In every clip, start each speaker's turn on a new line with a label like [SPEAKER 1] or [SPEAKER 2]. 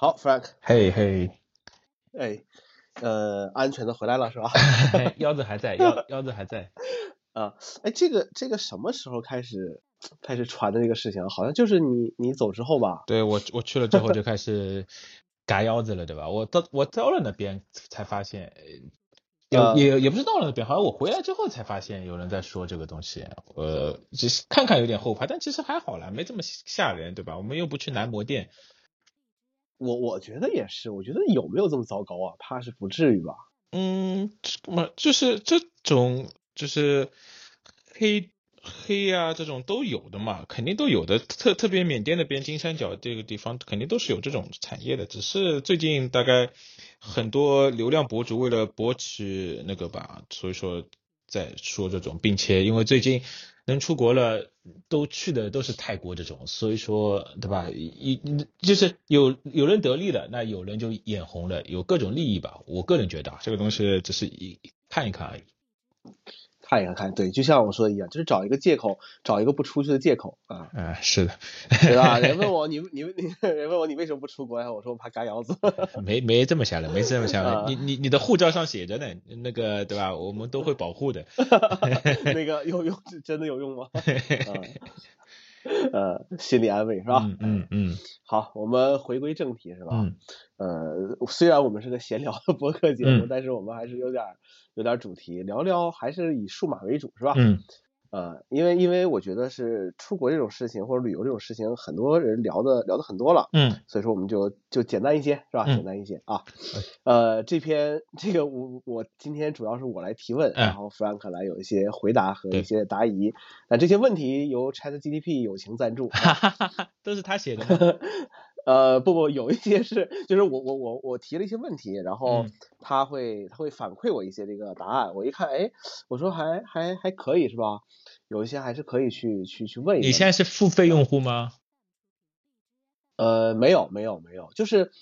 [SPEAKER 1] 好，Frank，
[SPEAKER 2] 嘿嘿，
[SPEAKER 1] 哎，呃，安全的回来了是吧？
[SPEAKER 2] 腰子还在，腰腰子还在。
[SPEAKER 1] 啊，哎，这个这个什么时候开始开始传的这个事情？好像就是你你走之后吧？
[SPEAKER 2] 对我我去了之后就开始嘎腰子了，对吧？我到我到了那边才发现，也也也不是到了那边，好像我回来之后才发现有人在说这个东西。呃，只是看看有点后怕，但其实还好啦，没这么吓人，对吧？我们又不去男模店。
[SPEAKER 1] 我我觉得也是，我觉得有没有这么糟糕啊？怕是不至于吧？
[SPEAKER 2] 嗯，么就是这种就是黑黑啊这种都有的嘛，肯定都有的。特特别缅甸那边金三角这个地方，肯定都是有这种产业的。只是最近大概很多流量博主为了博取那个吧，所以说在说这种，并且因为最近。能出国了，都去的都是泰国这种，所以说，对吧？一就是有有人得利了，那有人就眼红了，有各种利益吧。我个人觉得啊，这个东西只是一看一看而已。
[SPEAKER 1] 看一看，对，就像我说的一样，就是找一个借口，找一个不出去的借口啊。
[SPEAKER 2] 嗯，是的，
[SPEAKER 1] 对吧？人问 我，你你你，人问我你为什么不出国呀？我说我怕嘎腰子。
[SPEAKER 2] 没没这么想的，没这么想的。你你你的护照上写着呢，那个对吧？我们都会保护的。
[SPEAKER 1] 那个有用，真的有用吗？呃，心理安慰是吧？
[SPEAKER 2] 嗯嗯嗯。
[SPEAKER 1] 好，我们回归正题是吧？嗯。呃，虽然我们是个闲聊的播客节目，但是我们还是有点有点主题，聊聊还是以数码为主是吧？
[SPEAKER 2] 嗯。
[SPEAKER 1] 呃，因为因为我觉得是出国这种事情或者旅游这种事情，很多人聊的聊的很多了，
[SPEAKER 2] 嗯，
[SPEAKER 1] 所以说我们就就简单一些，是吧？简单一些啊。呃，这篇这个我我今天主要是我来提问，然后 Frank 来有一些回答和一些答疑。那这些问题由 ChatGPT 友情赞助，
[SPEAKER 2] 哈哈哈，都是他写的。
[SPEAKER 1] 呃，不不，有一些是，就是我我我我提了一些问题，然后他会他会反馈我一些这个答案，我一看，哎，我说还还还可以是吧？有一些还是可以去去去问一下。
[SPEAKER 2] 你现在是付费用户吗？
[SPEAKER 1] 呃，没有没有没有，就是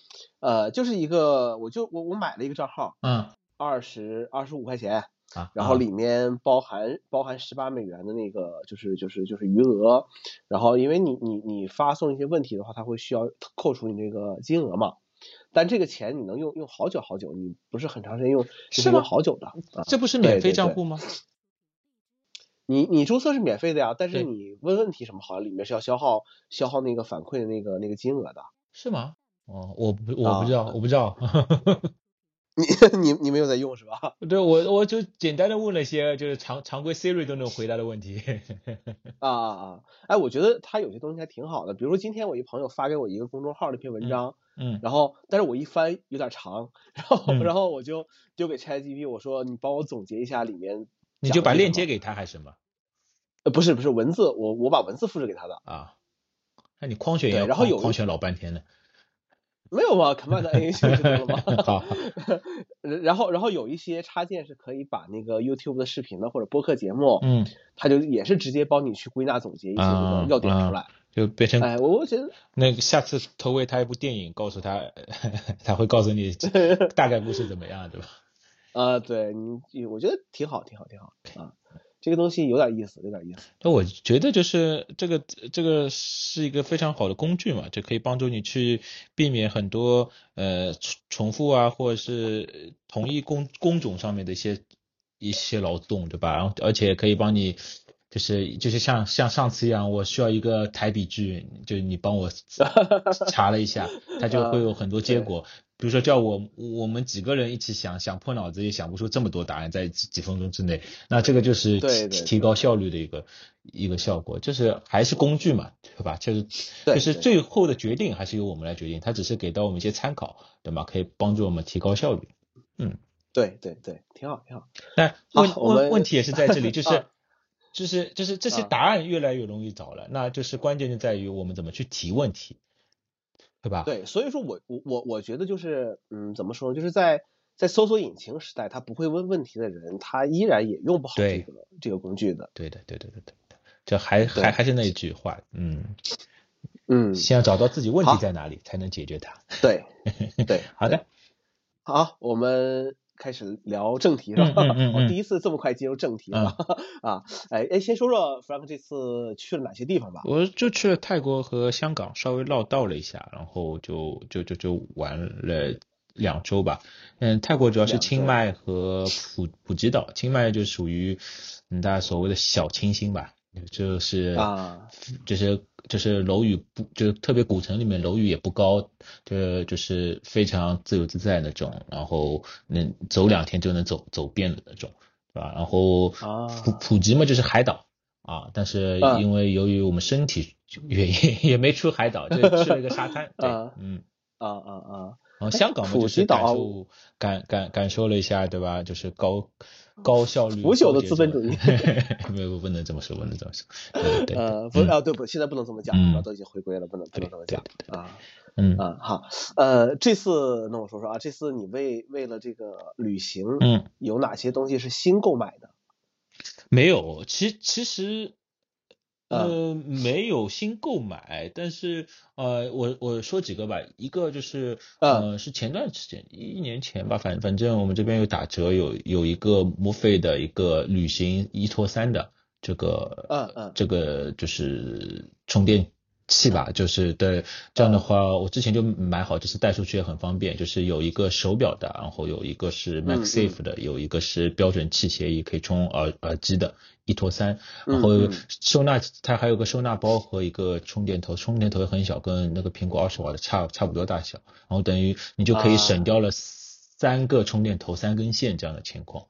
[SPEAKER 1] 呃就是一个，我就我我买了一个账号，
[SPEAKER 2] 嗯，
[SPEAKER 1] 二十二十五块钱。
[SPEAKER 2] 啊，
[SPEAKER 1] 然后里面包含包含十八美元的那个，就是就是就是余额，然后因为你你你发送一些问题的话，它会需要扣除你这个金额嘛，但这个钱你能用用好久好久，你不是很长时间用，是用好久的，
[SPEAKER 2] 这不是免费账户吗？
[SPEAKER 1] 你你注册是免费的呀，但是你问问题什么，好像里面是要消耗消耗那个反馈的那个那个金额的，
[SPEAKER 2] 是吗？哦，我不我不知道，我不知道。
[SPEAKER 1] 你 你你没有在用是吧？
[SPEAKER 2] 对我我就简单的问了些就是常常规 Siri 都能回答的问题。
[SPEAKER 1] 啊啊啊！哎，我觉得他有些东西还挺好的，比如说今天我一朋友发给我一个公众号的一篇文章，
[SPEAKER 2] 嗯，
[SPEAKER 1] 然后但是我一翻有点长，然后然后我就丢给 ChatGPT，我说你帮我总结一下里面。
[SPEAKER 2] 你就把链接给他还是什么？
[SPEAKER 1] 呃，不是不是文字，我我把文字复制给他的。
[SPEAKER 2] 啊，那你框选也
[SPEAKER 1] 然后有
[SPEAKER 2] 框选老半天呢。
[SPEAKER 1] 没有吧？Command A 就行了吗？
[SPEAKER 2] 好。
[SPEAKER 1] 然后，然后有一些插件是可以把那个 YouTube 的视频的或者播客节目，
[SPEAKER 2] 嗯，
[SPEAKER 1] 它就也是直接帮你去归纳总结一些这个要点出来，
[SPEAKER 2] 就变成。
[SPEAKER 1] 哎，我我觉得
[SPEAKER 2] 那个下次投喂他一部电影，告诉他，他会告诉你大概故事怎么样，对吧？
[SPEAKER 1] 啊，对你，我觉得挺好，挺好，挺好啊。这个东西有点意思，有点意思。
[SPEAKER 2] 那我觉得就是这个这个是一个非常好的工具嘛，就可以帮助你去避免很多呃重重复啊，或者是同一工工种上面的一些一些劳动，对吧？然后而且可以帮你，就是就是像像上次一样，我需要一个台笔句，就是你帮我 查了一下，它就会有很多结果。比如说叫我我们几个人一起想想破脑子也想不出这么多答案在几几分钟之内，那这个就是提提高效率的一个一个效果，就是还是工具嘛，对吧？就是就是最后的决定还是由我们来决定，它只是给到我们一些参考，对吗？可以帮助我们提高效率。嗯，
[SPEAKER 1] 对对对，挺好挺好。
[SPEAKER 2] 但问问问题也是在这里，就是就是就是这些答案越来越容易找了，那就是关键就在于我们怎么去提问题。对吧？
[SPEAKER 1] 对，所以说我我我我觉得就是，嗯，怎么说呢？就是在在搜索引擎时代，他不会问问题的人，他依然也用不好这个这个工具的。
[SPEAKER 2] 对的，对对对对，就还还还是那一句话，嗯
[SPEAKER 1] 嗯，
[SPEAKER 2] 先要找到自己问题在哪里，才能解决它。
[SPEAKER 1] 对 对，
[SPEAKER 2] 好的，
[SPEAKER 1] 好，我们开始聊正题了。
[SPEAKER 2] 嗯嗯 嗯
[SPEAKER 1] 我第一次这么快进入正题了 啊！哎哎，先说说 Frank 这次去了哪些地方吧。
[SPEAKER 2] 我就去了泰国和香港，稍微绕道了一下，然后就就就就玩了两周吧。嗯，泰国主要是清迈和普普吉岛，清迈就属于嗯大家所谓的小清新吧，就是
[SPEAKER 1] 啊
[SPEAKER 2] 就是就是楼宇不就是特别古城里面楼宇也不高，就就是非常自由自在那种，然后能走两天就能走走遍的那种，对吧？然后
[SPEAKER 1] 啊
[SPEAKER 2] 普普吉嘛就是海岛啊，但是
[SPEAKER 1] 嗯
[SPEAKER 2] 因为由于我们身体原因 也没出海岛，就去了一个沙滩，对
[SPEAKER 1] 啊，
[SPEAKER 2] 嗯。
[SPEAKER 1] 啊啊啊！
[SPEAKER 2] 然后香港嘛，就是感受感感感受了一下，对吧？就是高高效率、
[SPEAKER 1] 腐朽的资本主义
[SPEAKER 2] 奏 没有不能这么说，不能这么说。对对对，
[SPEAKER 1] 呃，不
[SPEAKER 2] 嗯
[SPEAKER 1] 啊，对不，现在不能这么讲，
[SPEAKER 2] 嗯？
[SPEAKER 1] 都已经回归了，不能不能这么讲啊
[SPEAKER 2] 嗯
[SPEAKER 1] 啊。好，呃，这次那我说说啊，这次你为为了这个旅行，
[SPEAKER 2] 嗯，
[SPEAKER 1] 有哪些东西是新购买的？
[SPEAKER 2] 没有，其其实。
[SPEAKER 1] 啊
[SPEAKER 2] 呃，没有新购买，但是呃，我我说几个吧，一个就是
[SPEAKER 1] 嗯。
[SPEAKER 2] 呃，是前段时间一年前吧，反反正我们这边有打折，有有一个墨菲的一个旅行一拖三的这个
[SPEAKER 1] 嗯嗯。
[SPEAKER 2] 这个就是充电器吧，就是对这样的话，我之前就买好，就是带出去也很方便，就是有一个手表的，然后有一个是
[SPEAKER 1] 嗯
[SPEAKER 2] MagSafe 的，有一个是标准器协议可以充耳耳机的，一拖三，然后收纳它还有个收纳包和一个充电头，充电头也很小，跟那个苹果二十瓦的差差不多大小，然后等于你就可以
[SPEAKER 1] 啊。
[SPEAKER 2] 省掉了三个充电头、三根线这样的情况。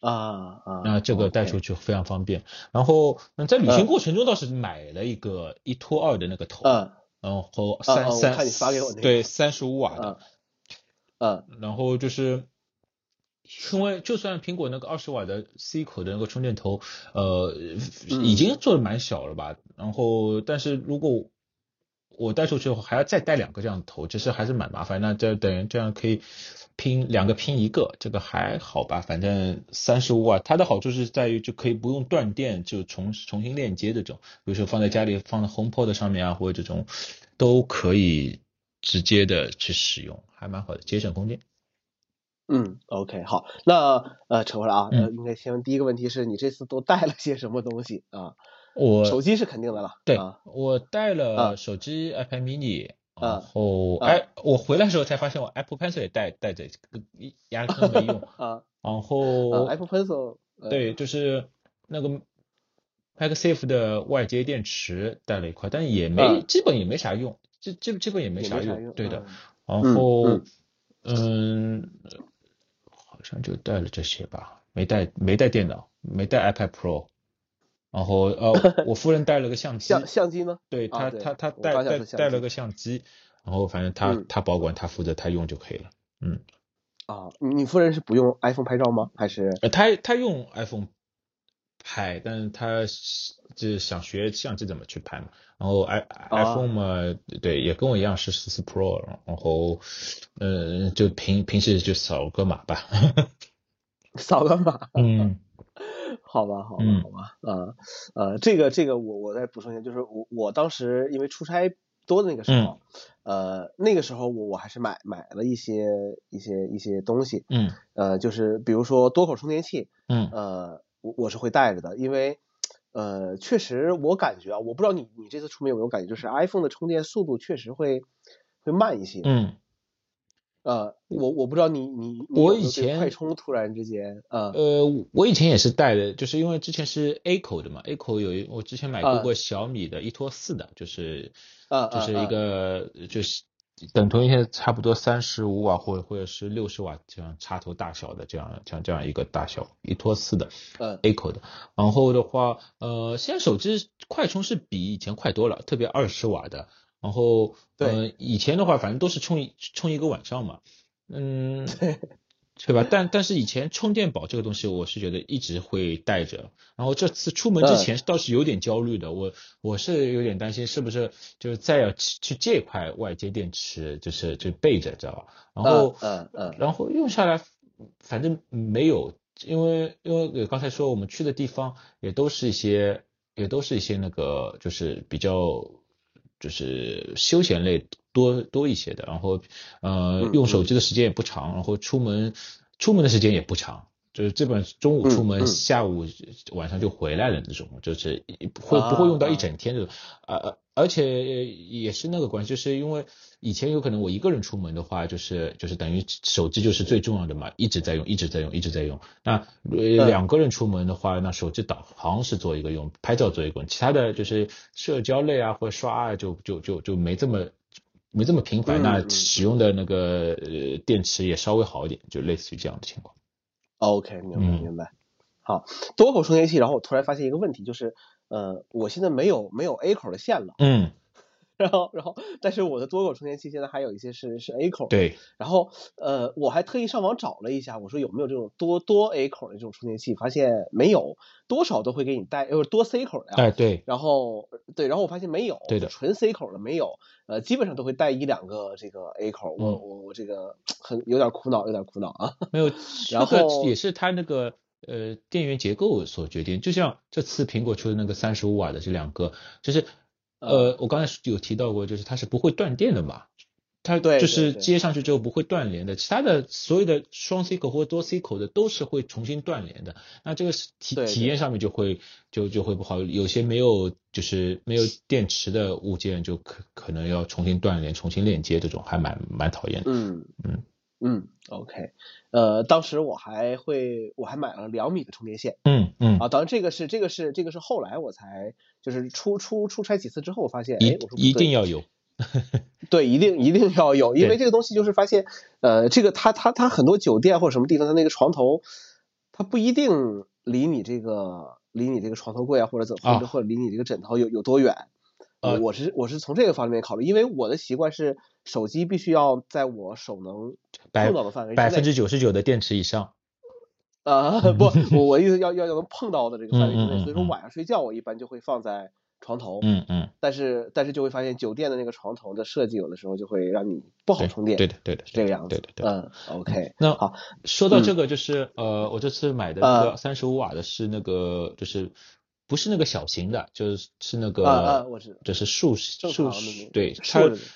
[SPEAKER 1] 啊啊，
[SPEAKER 2] 那这个带出
[SPEAKER 1] 去，
[SPEAKER 2] 非常方便。然后，嗯，在旅行
[SPEAKER 1] 嗯
[SPEAKER 2] 过程中倒是买了一个一拖二的那个头，
[SPEAKER 1] 嗯
[SPEAKER 2] 然后三三
[SPEAKER 1] 看你发给我那个
[SPEAKER 2] 对三十五瓦的，
[SPEAKER 1] 嗯
[SPEAKER 2] 然后就是。因为就算苹果那个二十瓦的 C 口的那个充电头，呃，
[SPEAKER 1] 嗯
[SPEAKER 2] 已经做的蛮小了吧？然后，但是如果我带出去的话，还要再带两个这样的头，其实还是蛮麻烦。那这等于这样可以拼两个拼一个，这个还好吧？反正三十五瓦，它的好处是在于就可以不用断电，就重重新链接这种，比如说放在家里放在 HomePod 上面啊，或者这种都可以直接的去使用，还蛮好的，节省空间。
[SPEAKER 1] 嗯，OK，好，那呃，扯回来啊，应该先问第一个问题是你这次都带了些什么东西啊？
[SPEAKER 2] 我
[SPEAKER 1] 手机是肯定的了，
[SPEAKER 2] 对
[SPEAKER 1] 啊，
[SPEAKER 2] 我带
[SPEAKER 1] 啊。
[SPEAKER 2] 了手机 iPad mini，然
[SPEAKER 1] 啊
[SPEAKER 2] 后
[SPEAKER 1] 啊。
[SPEAKER 2] 哎，我回来的时候才发现我 Apple Pencil 也带带着，压根没用。
[SPEAKER 1] 啊。
[SPEAKER 2] 然后
[SPEAKER 1] 啊，Apple Pencil，呃。
[SPEAKER 2] 对，就是那个 MagSafe 的外接电池带了一块，但也没
[SPEAKER 1] 嗯
[SPEAKER 2] 基本也没啥用，基基基本也没啥
[SPEAKER 1] 用，
[SPEAKER 2] 对的。
[SPEAKER 1] 嗯
[SPEAKER 2] 然后
[SPEAKER 1] 嗯。
[SPEAKER 2] 嗯，好像就带了这些吧，没带没带电脑，没带 iPad Pro。然后呃，我夫人带了个相机，
[SPEAKER 1] 相相机呢？
[SPEAKER 2] 对他，
[SPEAKER 1] 啊对
[SPEAKER 2] 他他带带带了个相机，然后反正他
[SPEAKER 1] 嗯
[SPEAKER 2] 他保管，他负责他用就可以了。嗯，
[SPEAKER 1] 啊，你你夫人是不用 iPhone 拍照吗？还是
[SPEAKER 2] 呃，他他用 iPhone 拍，但是他是就是想学相机怎么去拍嘛。然后 i
[SPEAKER 1] 啊
[SPEAKER 2] iPhone 嘛，对，也跟我一样是十四 Pro，然后嗯，就平平时就扫个码吧。
[SPEAKER 1] 扫个码？
[SPEAKER 2] 嗯
[SPEAKER 1] 好吧，好吧，
[SPEAKER 2] 嗯。
[SPEAKER 1] 好吧，啊，呃，这个这个我我再补充一下，就是我我当时因为出差多的那个时候，呃，那个时候我我还是买买了一些一些一些东西，
[SPEAKER 2] 嗯。
[SPEAKER 1] 呃，就是比如说多口充电器，
[SPEAKER 2] 嗯。
[SPEAKER 1] 呃，我我是会带着的，因为呃，确实我感觉啊，我不知道你你这次出门有没有感觉，就是 iPhone 的充电速度确实会会慢一些，
[SPEAKER 2] 嗯，
[SPEAKER 1] 呃，我我不知道你你
[SPEAKER 2] 我以前
[SPEAKER 1] 快充突然之间，呃，
[SPEAKER 2] 呃，我以前也是带的，就是因为之前是 A 口的嘛，A 口有一我之前买过
[SPEAKER 1] 啊
[SPEAKER 2] 过小米的一拖四的，就是
[SPEAKER 1] 啊
[SPEAKER 2] 就是一个就是等同于现在差不多三十五瓦或者或者是六十瓦这样插头大小的这样这样这样一个大小一拖四的
[SPEAKER 1] 嗯
[SPEAKER 2] A 口的，然后的话，呃，现在手机快充是比以前快多了，特别二十瓦的。然后，呃，以前的话，反正都是充一充一个晚上嘛，嗯，对吧？但但是以前充电宝这个东西，我是觉得一直会带着。然后这次出门之前倒是有点焦虑的，我我是有点担心是不是就是再要去去借一块外接电池，就是就备着，知道吧？然后，
[SPEAKER 1] 嗯嗯
[SPEAKER 2] 然后用下来，反正没有，因为因为刚才说我们去的地方也都是一些也都是一些那个就是比较就是休闲类多多一些的，然后呃
[SPEAKER 1] 嗯
[SPEAKER 2] 用手机的时间也不长，然后出门出门的时间也不长。就是基本中午出门，
[SPEAKER 1] 嗯嗯
[SPEAKER 2] 下午晚上就回来了那种，就是会不会用到一整天这种，呃、而且也是那个关系，就是因为以前有可能我一个人出门的话，就是就是等于手机就是最重要的嘛，一直在用，一直在用，一直在用。那呃两个人出门的话，那手机导航是做一个用，拍照做一个用，其他的就是社交类啊或者刷啊，就就就就没这么没这么频繁。
[SPEAKER 1] 嗯
[SPEAKER 2] 那
[SPEAKER 1] 嗯
[SPEAKER 2] 使用的那个呃电池也稍微好一点，就类似于这样的情况。
[SPEAKER 1] OK，明白
[SPEAKER 2] 嗯。
[SPEAKER 1] 明白。好，多口充电器，然后我突然发现一个问题，就是呃，我现在没有没有 A 口的线了，
[SPEAKER 2] 嗯，
[SPEAKER 1] 然后然后但是我的多口充电器现在还有一些是是 A 口，，
[SPEAKER 2] 对。
[SPEAKER 1] 然后呃，我还特意上网找了一下，我说有没有这种多多 A 口的这种充电器，发现没有，多少都会给你带，呃，多 C 口的呀。
[SPEAKER 2] 哎，对，
[SPEAKER 1] 然后对，然后我发现没有，
[SPEAKER 2] 对的
[SPEAKER 1] 纯 C 口的没有，呃，基本上都会带一两个这个 A 口，我
[SPEAKER 2] 嗯
[SPEAKER 1] 我我这个很有点苦恼，有点苦恼啊。
[SPEAKER 2] 没有，
[SPEAKER 1] 然
[SPEAKER 2] 这个
[SPEAKER 1] 后
[SPEAKER 2] 也是它那个呃电源结构所决定。就像这次苹果出的那个三十五瓦的这两个，就是呃我刚才有提到过，就是它是不会断电的嘛。它
[SPEAKER 1] 对
[SPEAKER 2] 就是接上去之后不会断连的，其他的所有的双 C 口或多 C 口的都是会重新断连的。那这个是体体验上面就会就就会不好，有些没有就是没有电池的物件就可可能要重新断连、重新链接，这种还蛮蛮讨厌的。
[SPEAKER 1] 嗯
[SPEAKER 2] 嗯
[SPEAKER 1] 嗯，OK，呃，当时我还会我还买了两米的充电线。
[SPEAKER 2] 嗯嗯，
[SPEAKER 1] 啊，当然这个是这个是这个是后来我才就是出出出差几次之后我发现，哎，我说
[SPEAKER 2] 一定要有。
[SPEAKER 1] 对，一定一定要有，因为这个东西就是发现，呃，这个它它它很多酒店或者什么地方，它那个床头，它不一定离你这个离你这个床头柜啊，或者怎或者
[SPEAKER 2] 啊。
[SPEAKER 1] 或者离你这个枕头有有多远。
[SPEAKER 2] 呃
[SPEAKER 1] 我是我是从这个方面考虑，因为我的习惯是手机必须要在我手能碰到的范围
[SPEAKER 2] 百分之九十九的电池以上。
[SPEAKER 1] 啊，不，我我意思要要要能碰到的这个范围之内，所以说晚上睡觉我一般就会放在床头，
[SPEAKER 2] 嗯嗯，
[SPEAKER 1] 但是但是就会发现酒店的那个床头的设计有的时候就会让你不好充电，
[SPEAKER 2] 对的对的，
[SPEAKER 1] 是这个样子，
[SPEAKER 2] 对的对的。
[SPEAKER 1] 嗯，OK，
[SPEAKER 2] 那
[SPEAKER 1] 好，
[SPEAKER 2] 说到这个，就是呃，我这次买的那
[SPEAKER 1] 啊
[SPEAKER 2] 个三十五瓦的是那个，就是不是那个小型的，就是是那
[SPEAKER 1] 啊啊，
[SPEAKER 2] 个，
[SPEAKER 1] 我知道，
[SPEAKER 2] 就是竖
[SPEAKER 1] 正
[SPEAKER 2] 竖
[SPEAKER 1] 常的那个
[SPEAKER 2] 对
[SPEAKER 1] 竖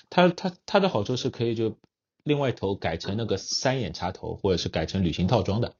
[SPEAKER 2] 它它它它的好处是可以就另外一头改成那个三眼插头，或者是改成旅行套装的。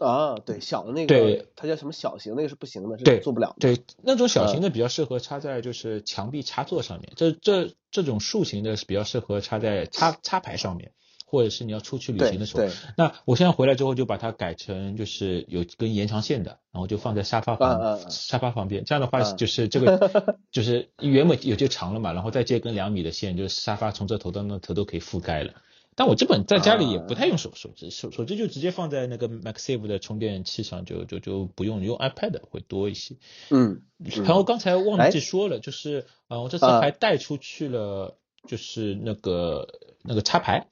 [SPEAKER 1] 啊，对，小的那个
[SPEAKER 2] 对
[SPEAKER 1] 个，它叫什么小型，那个是不行的，
[SPEAKER 2] 对
[SPEAKER 1] 是做不了的，
[SPEAKER 2] 对，那种小型
[SPEAKER 1] 嗯
[SPEAKER 2] 的比较适合插在就是墙壁插座上面，这这这种竖型的是比较适合插在插插排上面，或者是你要出去旅行的时候。
[SPEAKER 1] 对，
[SPEAKER 2] 那我现在回来之后就把它改成就是有根延长线的，然后就放在沙发旁、沙发旁边，这样的话
[SPEAKER 1] 嗯
[SPEAKER 2] 就是这个 就是原本有就长了嘛，然后再接根两米的线，就是沙发从这头到那头都可以覆盖了。但我基本在家里也不太用手手机，手手机就直接放在那个 MaxSafe 的充电器上，就就就不用用 iPad 会多一些。
[SPEAKER 1] 嗯，
[SPEAKER 2] 然后刚才忘
[SPEAKER 1] 哎
[SPEAKER 2] 记说了，就是呃，我这次
[SPEAKER 1] 啊
[SPEAKER 2] 还带出去了，就是那个那个插排，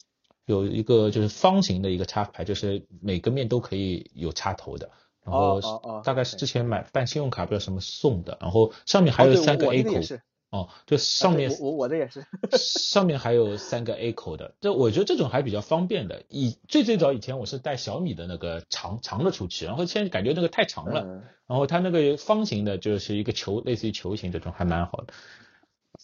[SPEAKER 2] 有一个就是方形的一个插排，就是每个面都可以有插头的。然后大概是之前买办信用卡不知道什么送的，然后上面还有三个 A 口哦，就上面
[SPEAKER 1] 我我我的也是，
[SPEAKER 2] 上面还有三个 A 口的，这我觉得这种还比较方便的。以最最早以前我是带小米的那个长长的出去，然后现在感觉那个太长了，
[SPEAKER 1] 嗯，
[SPEAKER 2] 然后它那个方形的就是一个球，类似于球形这种还蛮好的。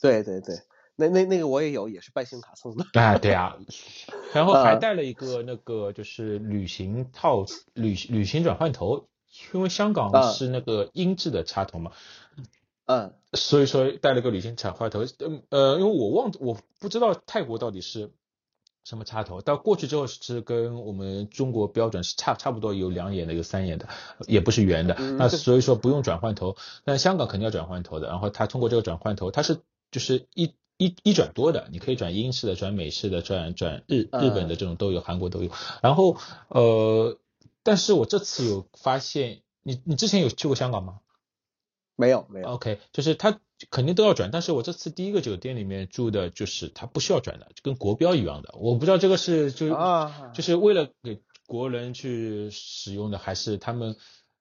[SPEAKER 1] 对对对，那那那个我也有，也是办信用卡送的，
[SPEAKER 2] 啊，对啊，然后还
[SPEAKER 1] 啊
[SPEAKER 2] 带了一个那个就是旅行套旅旅行转换头，因为香港
[SPEAKER 1] 啊
[SPEAKER 2] 是那个英制的插头嘛，
[SPEAKER 1] 嗯
[SPEAKER 2] 所以说带了个旅行转换头。嗯呃，因为我忘我不知道泰国到底是什么插头，到过去之后是跟我们中国标准是差差不多，有两眼的，有三眼的，也不是圆的。
[SPEAKER 1] 嗯
[SPEAKER 2] 那所以说不用转换头，但香港肯定要转换头的。然后它通过这个转换头，它是就是一。一一转多的，你可以转英式的、转美式的、转转日
[SPEAKER 1] 嗯
[SPEAKER 2] 日本的这种都有，韩国都有。然后呃，但是我这次有发现，你你之前有去过香港吗？
[SPEAKER 1] 没有没有
[SPEAKER 2] ，OK，就是它肯定都要转，但是我这次第一个酒店里面住的就是它不需要转的，就跟国标一样的。我不知道这个是就
[SPEAKER 1] 啊
[SPEAKER 2] 就是为了给国人去使用的，还是他们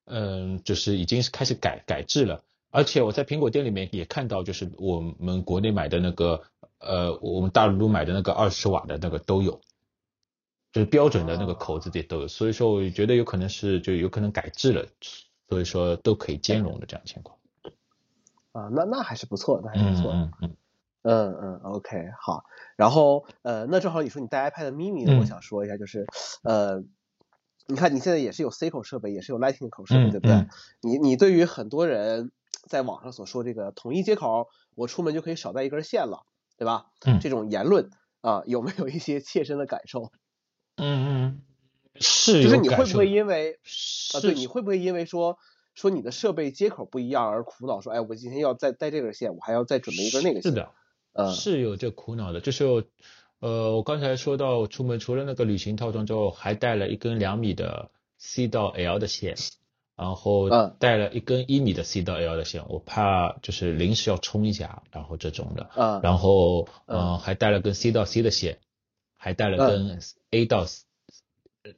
[SPEAKER 2] 嗯就是已经是开始改改制了。而且我在苹果店里面也看到，就是我们国内买的那个呃，我们大陆买的那个二十瓦的那个都有，就是标准的那个口子也都有。所以说，我觉得有可能是就有可能改制了，所以说都可以兼容的这样情况。
[SPEAKER 1] 啊，那那还是不错，那还是不错，
[SPEAKER 2] 嗯嗯。
[SPEAKER 1] 嗯嗯，OK，好。然后呃，那正好你说你带 iPad mini 的，我
[SPEAKER 2] 嗯
[SPEAKER 1] 想说一下，就是呃，你看你现在也是有 C 口设备，也是有 Lightning 口设备，
[SPEAKER 2] 嗯
[SPEAKER 1] 对不对？
[SPEAKER 2] 嗯
[SPEAKER 1] 你你对于很多人在网上所说这个统一接口，我出门就可以少带一根线了，对吧？
[SPEAKER 2] 嗯
[SPEAKER 1] 这种言论啊，有没有一些切身的感受？
[SPEAKER 2] 嗯嗯，是
[SPEAKER 1] 就是你会不会因为啊，
[SPEAKER 2] 是
[SPEAKER 1] 对，你会不会因为说说你的设备接口不一样而苦恼？说，哎，我今天要再带这根线，我还要再准备一根那个线。
[SPEAKER 2] 是的，
[SPEAKER 1] 嗯
[SPEAKER 2] 是有这苦恼的，就是呃，我刚才说到出门除了那个旅行套装之后，还带了一根两米的 C 到 L 的线，然后
[SPEAKER 1] 嗯。
[SPEAKER 2] 带了一根一米的 C 到 L 的线，我怕就是临时要冲一下，然后这种的，
[SPEAKER 1] 嗯。
[SPEAKER 2] 然后
[SPEAKER 1] 嗯。
[SPEAKER 2] 呃还带了根 C 到 C 的线，还带了根 A 到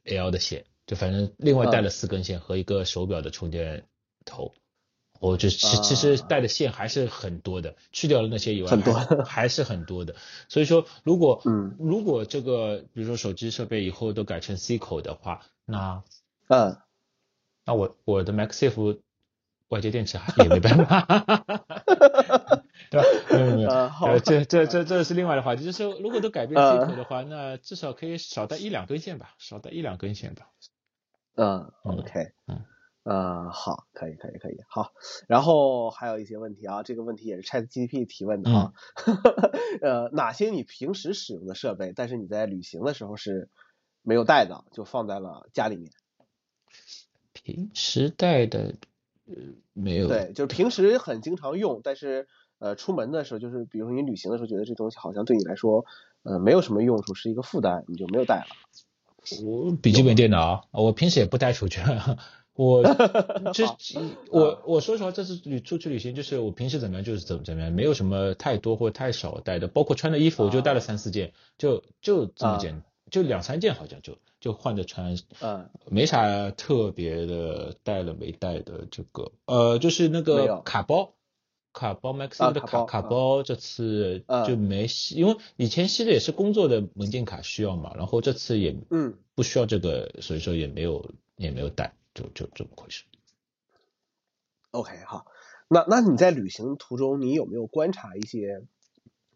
[SPEAKER 2] L 的线，就反正另外带了四根线和一个手表的充电头。我就其其实
[SPEAKER 1] 啊
[SPEAKER 2] 带的线还是很多的，去掉了那些以外，
[SPEAKER 1] 很多。
[SPEAKER 2] 还还是很多的。所以说，如果
[SPEAKER 1] 嗯。
[SPEAKER 2] 如果这个比如说手机设备以后都改成 C 口的话，那
[SPEAKER 1] 嗯，
[SPEAKER 2] 那我我的 MaxSafe 外接电池也没办法，对吧？没有没有，这这这这是另外的话题，就是如果都改变
[SPEAKER 1] 呃
[SPEAKER 2] 口的话，那至少可以少带一两根线吧，少带一两根线吧。
[SPEAKER 1] 嗯
[SPEAKER 2] 嗯
[SPEAKER 1] ，OK，
[SPEAKER 2] 嗯
[SPEAKER 1] 呃，好，可以，可以，可以，好。然后还有一些问题啊，这个问题也是 ChatGPT 提问的啊。呃，哪些你平时使用的设备，但是你在旅行的时候是没有带的，就放在了家里面？
[SPEAKER 2] 平时带的呃没有，
[SPEAKER 1] 对，就是平时很经常用，但是呃，出门的时候，就是比如说你旅行的时候，觉得这东西好像对你来说，呃，没有什么用处，是一个负担，你就没有带了。
[SPEAKER 2] 我笔记本电脑，我平时也不带出去。我这我我说实话，这次旅出去旅行，就是我平时怎么样就是怎么怎么样，没有什么太多或太少带的，包括穿的衣服，我就带了三四件，就就这么简，就两三件好像就就换着穿，
[SPEAKER 1] 嗯
[SPEAKER 2] 没啥特别的带了没带的这个，呃，就是那个卡包。卡包 Max 的
[SPEAKER 1] 啊卡包
[SPEAKER 2] 卡包这次
[SPEAKER 1] 嗯
[SPEAKER 2] 就没吸，因为以前吸的也是工作的门禁卡需要嘛，然后这次也
[SPEAKER 1] 嗯。
[SPEAKER 2] 不需要这个，所以说也没有也没有带，就就这么回事。
[SPEAKER 1] OK，好，那那你在旅行途中，你有没有观察一些，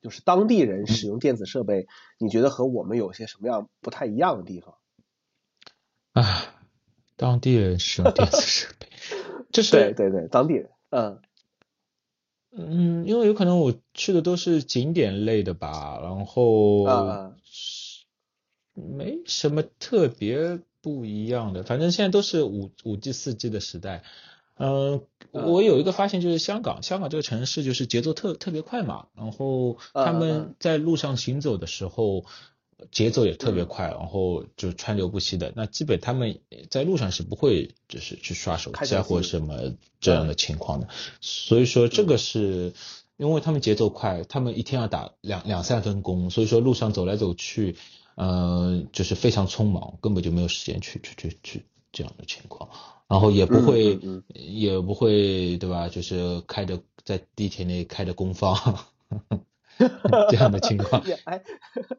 [SPEAKER 1] 就是当地人使用电子设备，你觉得和我们有些什么样不太一样的地方？
[SPEAKER 2] 啊，当地人使用电子 设备，就是
[SPEAKER 1] 对对对，当地人，嗯。
[SPEAKER 2] 嗯，因为有可能我去的都是景点类的吧，然后
[SPEAKER 1] 啊啊。
[SPEAKER 2] 没什么特别不一样的，反正现在都是五五 G 四 G 的时代。嗯，
[SPEAKER 1] 嗯
[SPEAKER 2] 我有一个发现，就是香港，香港这个城市就是节奏特特别快嘛，然后他们在路上行走的时候，节奏也特别快，然后就川流不息的。那基本他们在路上是不会就是去刷手机或者什么这样的情况的。所以说这个是因为他们节奏快，他们一天要打两两三份工，所以说路上走来走去，呃，就是非常匆忙，根本就没有时间去去去去这样的情况。然后也不会，
[SPEAKER 1] 嗯嗯
[SPEAKER 2] 也不会，对吧？就是开着在地铁内开着公放 这样的情况，
[SPEAKER 1] 哎，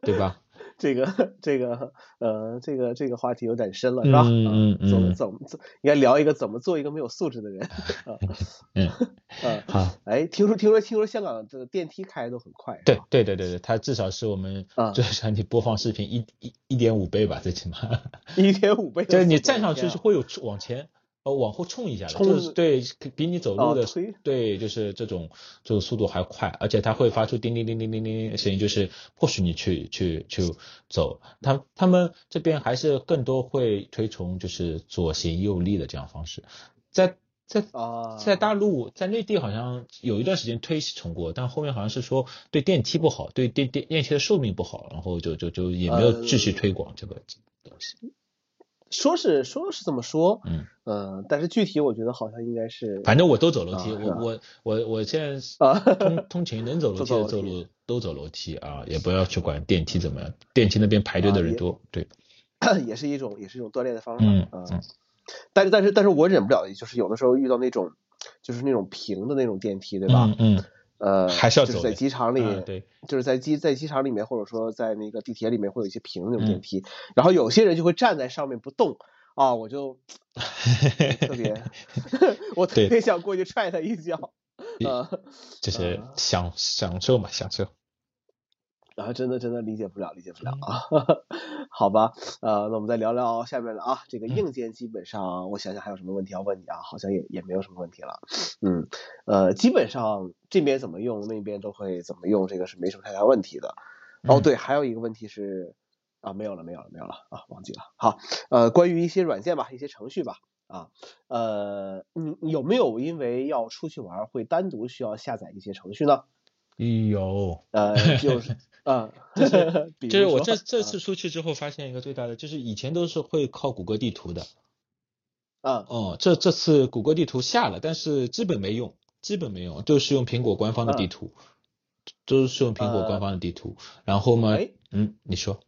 [SPEAKER 2] 对吧？
[SPEAKER 1] 这个这个呃，这个这个话题有点深了，是吧？
[SPEAKER 2] 嗯嗯
[SPEAKER 1] 啊怎么
[SPEAKER 2] 嗯
[SPEAKER 1] 怎么怎应该聊一个怎么做一个没有素质的人。啊
[SPEAKER 2] 嗯，
[SPEAKER 1] 嗯，
[SPEAKER 2] 好，
[SPEAKER 1] 哎，听说听说听说香港这个电梯开的都很快，
[SPEAKER 2] 对对对对对，它至少是我们
[SPEAKER 1] 啊
[SPEAKER 2] 最产体播放视频一一一点五倍吧，最起码，
[SPEAKER 1] 一点五倍
[SPEAKER 2] 就是你站上去是会有往前。呃，往后冲一下的，
[SPEAKER 1] 冲
[SPEAKER 2] 就是对比你走路的，
[SPEAKER 1] 哦
[SPEAKER 2] 对，就是这种这种速度还快，而且它会发出叮叮叮叮叮叮的声音，就是迫使你去去去走。他他们这边还是更多会推崇就是左行右立的这样方式，在在
[SPEAKER 1] 啊，
[SPEAKER 2] 在大陆，在内地好像有一段时间推崇过，但后面好像是说对电梯不好，对电电电梯的寿命不好，然后就就就也没有继续推广这个东西。
[SPEAKER 1] 说是说是这么说，
[SPEAKER 2] 嗯，
[SPEAKER 1] 呃，但是具体我觉得好像应该是
[SPEAKER 2] 反正我都走楼梯，
[SPEAKER 1] 啊
[SPEAKER 2] 我我我我现在
[SPEAKER 1] 啊。
[SPEAKER 2] 通通勤能走楼 梯的
[SPEAKER 1] 都走楼梯。
[SPEAKER 2] 走路都走楼梯啊，也不要去管电梯怎么样，电梯那边排队的人多，对，
[SPEAKER 1] 也是一种也是一种锻炼的方法，
[SPEAKER 2] 嗯。
[SPEAKER 1] 但是但是但是我忍不了的就是有的时候遇到那种就是那种平的那种电梯，对吧？
[SPEAKER 2] 嗯嗯，
[SPEAKER 1] 呃，
[SPEAKER 2] 还是要
[SPEAKER 1] 就是在机场里，
[SPEAKER 2] 啊对，
[SPEAKER 1] 就是在机在机场里面，或者说在那个地铁里面会有一些平的那种
[SPEAKER 2] 嗯
[SPEAKER 1] 电梯，然后有些人就会站在上面不动啊，我就 特别，我特别想过去踹他一脚，呃，
[SPEAKER 2] 就是
[SPEAKER 1] 啊
[SPEAKER 2] 享享受嘛，享受。
[SPEAKER 1] 然后真的真的理解不了，理解不了啊。好吧，呃，那我们再聊聊下面的啊，这个硬件基本上，我想想还有什么问题要问你啊？好像也也没有什么问题了。嗯，呃，基本上这边怎么用，那边都会怎么用，这个是没什么太大问题的。哦，对，还有一个问题是啊，没有了，没有了，没有了啊，忘记了。好，呃，关于一些软件吧，一些程序吧，啊，呃，你有没有因为要出去玩会单独需要下载一些程序呢？
[SPEAKER 2] 有，
[SPEAKER 1] 呃，就是啊，
[SPEAKER 2] 就是就是我这这次出去之后发现一个最大的，就是以前都是会靠谷歌地图的，
[SPEAKER 1] 啊
[SPEAKER 2] 哦，这这次谷歌地图下了，但是基本没用，基本没用，就是用苹果官方的地图，都是用苹果官方的地图。然后嘛
[SPEAKER 1] 哎，
[SPEAKER 2] 嗯，你说，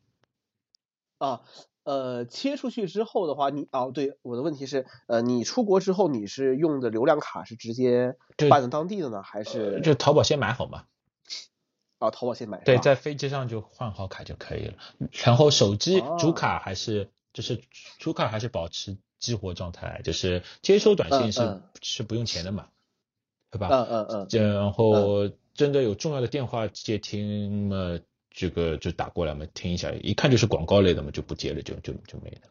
[SPEAKER 1] 啊，呃，切出去之后的话，你哦，对，我的问题是，呃，你出国之后你是用的流量卡是直接
[SPEAKER 2] 对
[SPEAKER 1] 办的当地的呢，还是
[SPEAKER 2] 就淘宝先买好嘛，
[SPEAKER 1] 啊淘宝先买？
[SPEAKER 2] 对，在飞机上就换好卡就可以了。然后手机
[SPEAKER 1] 哦
[SPEAKER 2] 主卡还是就是主卡还是保持激活状态，就是接收短信是、是不用钱的嘛，对吧？
[SPEAKER 1] 嗯嗯嗯
[SPEAKER 2] 这然后真的有重要的电话接听嘛，这个就打过来嘛，听一下，一看就是广告类的嘛，就不接了，就就就没了。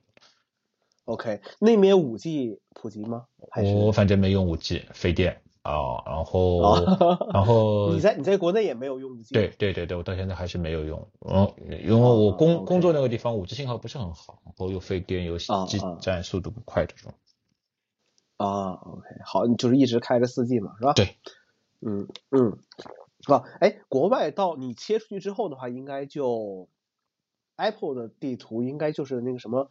[SPEAKER 1] ，OK，那边五 G 普及吗？还是
[SPEAKER 2] 我反正没用五 G 费电啊，然后、
[SPEAKER 1] 哦
[SPEAKER 2] 然后
[SPEAKER 1] 你在你在国内也没有用五 G？
[SPEAKER 2] 对对对对，我到现在还是没有用，嗯，因为我工、工作那个地方五 G 信号不是很好，然后又费电又基
[SPEAKER 1] 啊啊
[SPEAKER 2] 站速度不快这种。
[SPEAKER 1] 啊，OK，好，你就是一直开着四 G 嘛，是吧？
[SPEAKER 2] 对，
[SPEAKER 1] 嗯嗯，是吧，哎，国外到你切出去之后的话，应该就 Apple 的地图应该就是那个什么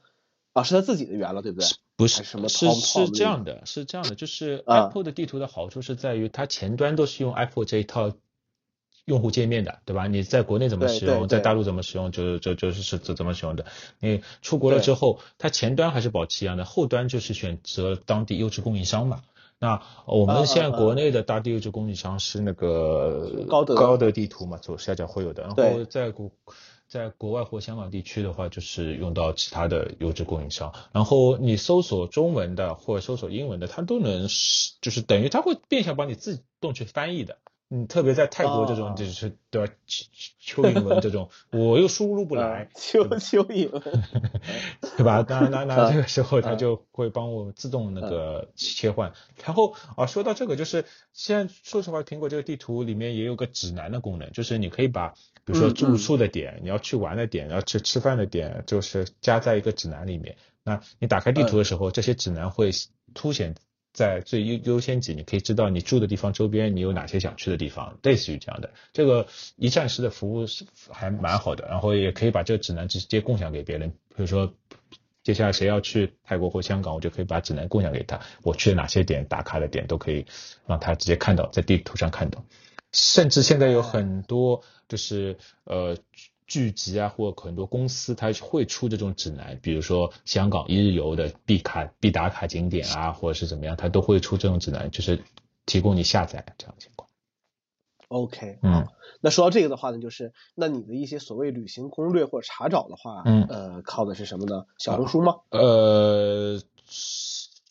[SPEAKER 1] 啊，是他自己的源了，对不对？
[SPEAKER 2] 不是
[SPEAKER 1] 是什么
[SPEAKER 2] 是是这样的，是这样的，就是
[SPEAKER 1] 啊
[SPEAKER 2] Apple 的地图的好处是在于它前端都是用 Apple 这一套用户界面的，对吧？你在国内怎么使用，在大陆怎么使用，就就就是是怎怎么使用的。你出国了之后，它前端还是保持一样的，后端就是选择当地优质供应商嘛。那我
[SPEAKER 1] 啊
[SPEAKER 2] 们现在国内的大地优质供应商是那个
[SPEAKER 1] 高德
[SPEAKER 2] 高德地图嘛，左下角会有的。然后在国在国外或香港地区的话，就是用到其他的优质供应商。然后你搜索中文的或者搜索英文的，它都能是就是等于它会变相帮你自动去翻译的。嗯，特别在泰国这
[SPEAKER 1] 哦
[SPEAKER 2] 种就是对吧，蚯蚯蚓文这种，我又输入不来
[SPEAKER 1] 呃，蚯蚯蚓，
[SPEAKER 2] 对吧？那那那
[SPEAKER 1] 啊
[SPEAKER 2] 这个时候它
[SPEAKER 1] 啊
[SPEAKER 2] 就会帮我自动那个切换。然后啊，说到这个，就是现在说实话，苹果这个地图里面也有个指南的功能，就是你可以把比如说
[SPEAKER 1] 嗯
[SPEAKER 2] 住宿的点、你要去玩的点、要去吃饭的点，就是加在一个指南里面。那你打开地图的时候，这些指南会凸显在最优优先级，你可以知道你住的地方周边你有哪些想去的地方，类似于这样的。这个一站式的服务是还蛮好的，然后也可以把这个指南直接共享给别人，比如说。接下来谁要去泰国或香港，我就可以把指南共享给他，我去的哪些点打卡的点都可以让他直接看到，在地图上看到。甚至现在有很多就是呃剧集啊，或很多公司它会出这种指南，比如说香港一日游的必卡必打卡景点啊，或者是怎么样，它都会出这种指南，就是提供你下载这样的情况。
[SPEAKER 1] OK，
[SPEAKER 2] 嗯，
[SPEAKER 1] 那说到这个的话呢，就是那你的一些所谓旅行攻略或者查找的话，
[SPEAKER 2] 嗯
[SPEAKER 1] 呃，靠的是什么呢？小红书吗？
[SPEAKER 2] 呃，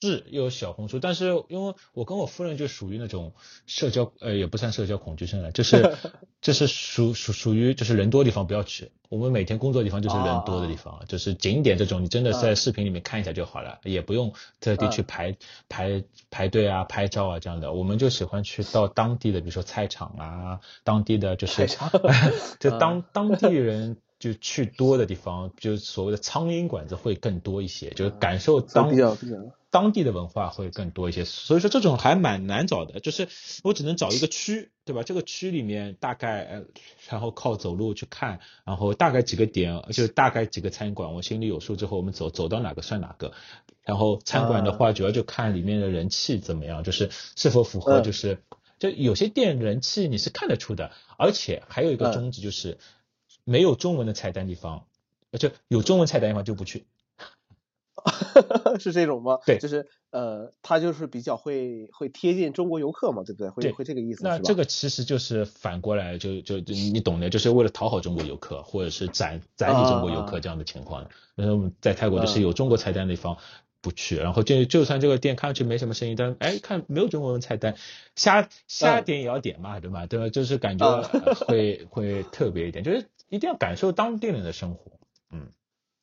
[SPEAKER 2] 是有小红书，但是因为我跟我夫人就属于那种社交，呃，也不算社交恐惧症了，就是 就是属属属于就是人多的地方不要去。我们每天工作的地方就是人多的地方，就是景点这种，你真的在视频里面看一下就好了，也不用特地去排、排排队啊、拍照啊这样的。我们就喜欢去到当地的，比如说菜场啊，当地的就是 就当当地人。就去多的地方，就是所谓的苍蝇馆子会更多一些，就是感受当
[SPEAKER 1] 比较比较
[SPEAKER 2] 当地的文化会更多一些，所以说这种还蛮难找的，就是我只能找一个区，对吧？这个区里面大概，呃，然后靠走路去看，然后大概几个点，就大概几个餐馆，我心里有数之后，我们走走到哪个算哪个。然后餐馆的话，主要就看里面的人气怎么样，就是是否符合，
[SPEAKER 1] 嗯
[SPEAKER 2] 就是就有些店人气你是看得出的，而且还有一个
[SPEAKER 1] 嗯
[SPEAKER 2] 宗旨就是没有中文的菜单地方，就有中文菜单地方就不去。
[SPEAKER 1] 是这种吗？
[SPEAKER 2] 对
[SPEAKER 1] 就是呃，他就是比较会会贴近中国游客嘛，对不对？会
[SPEAKER 2] 对
[SPEAKER 1] 会这个意思？
[SPEAKER 2] 那这个其实就是反过来，就就就你懂的，就是为了讨好中国游客，或者是宰宰你中国游客这样的情况。然后我们在泰国就是有中国菜单的地方不去，然后就就算这个店看上去没什么生意，但哎看没有中国人菜单，瞎瞎点也要点嘛，对吧？对吧？就是感觉会会特别一点，就是一定要感受当地人的生活。嗯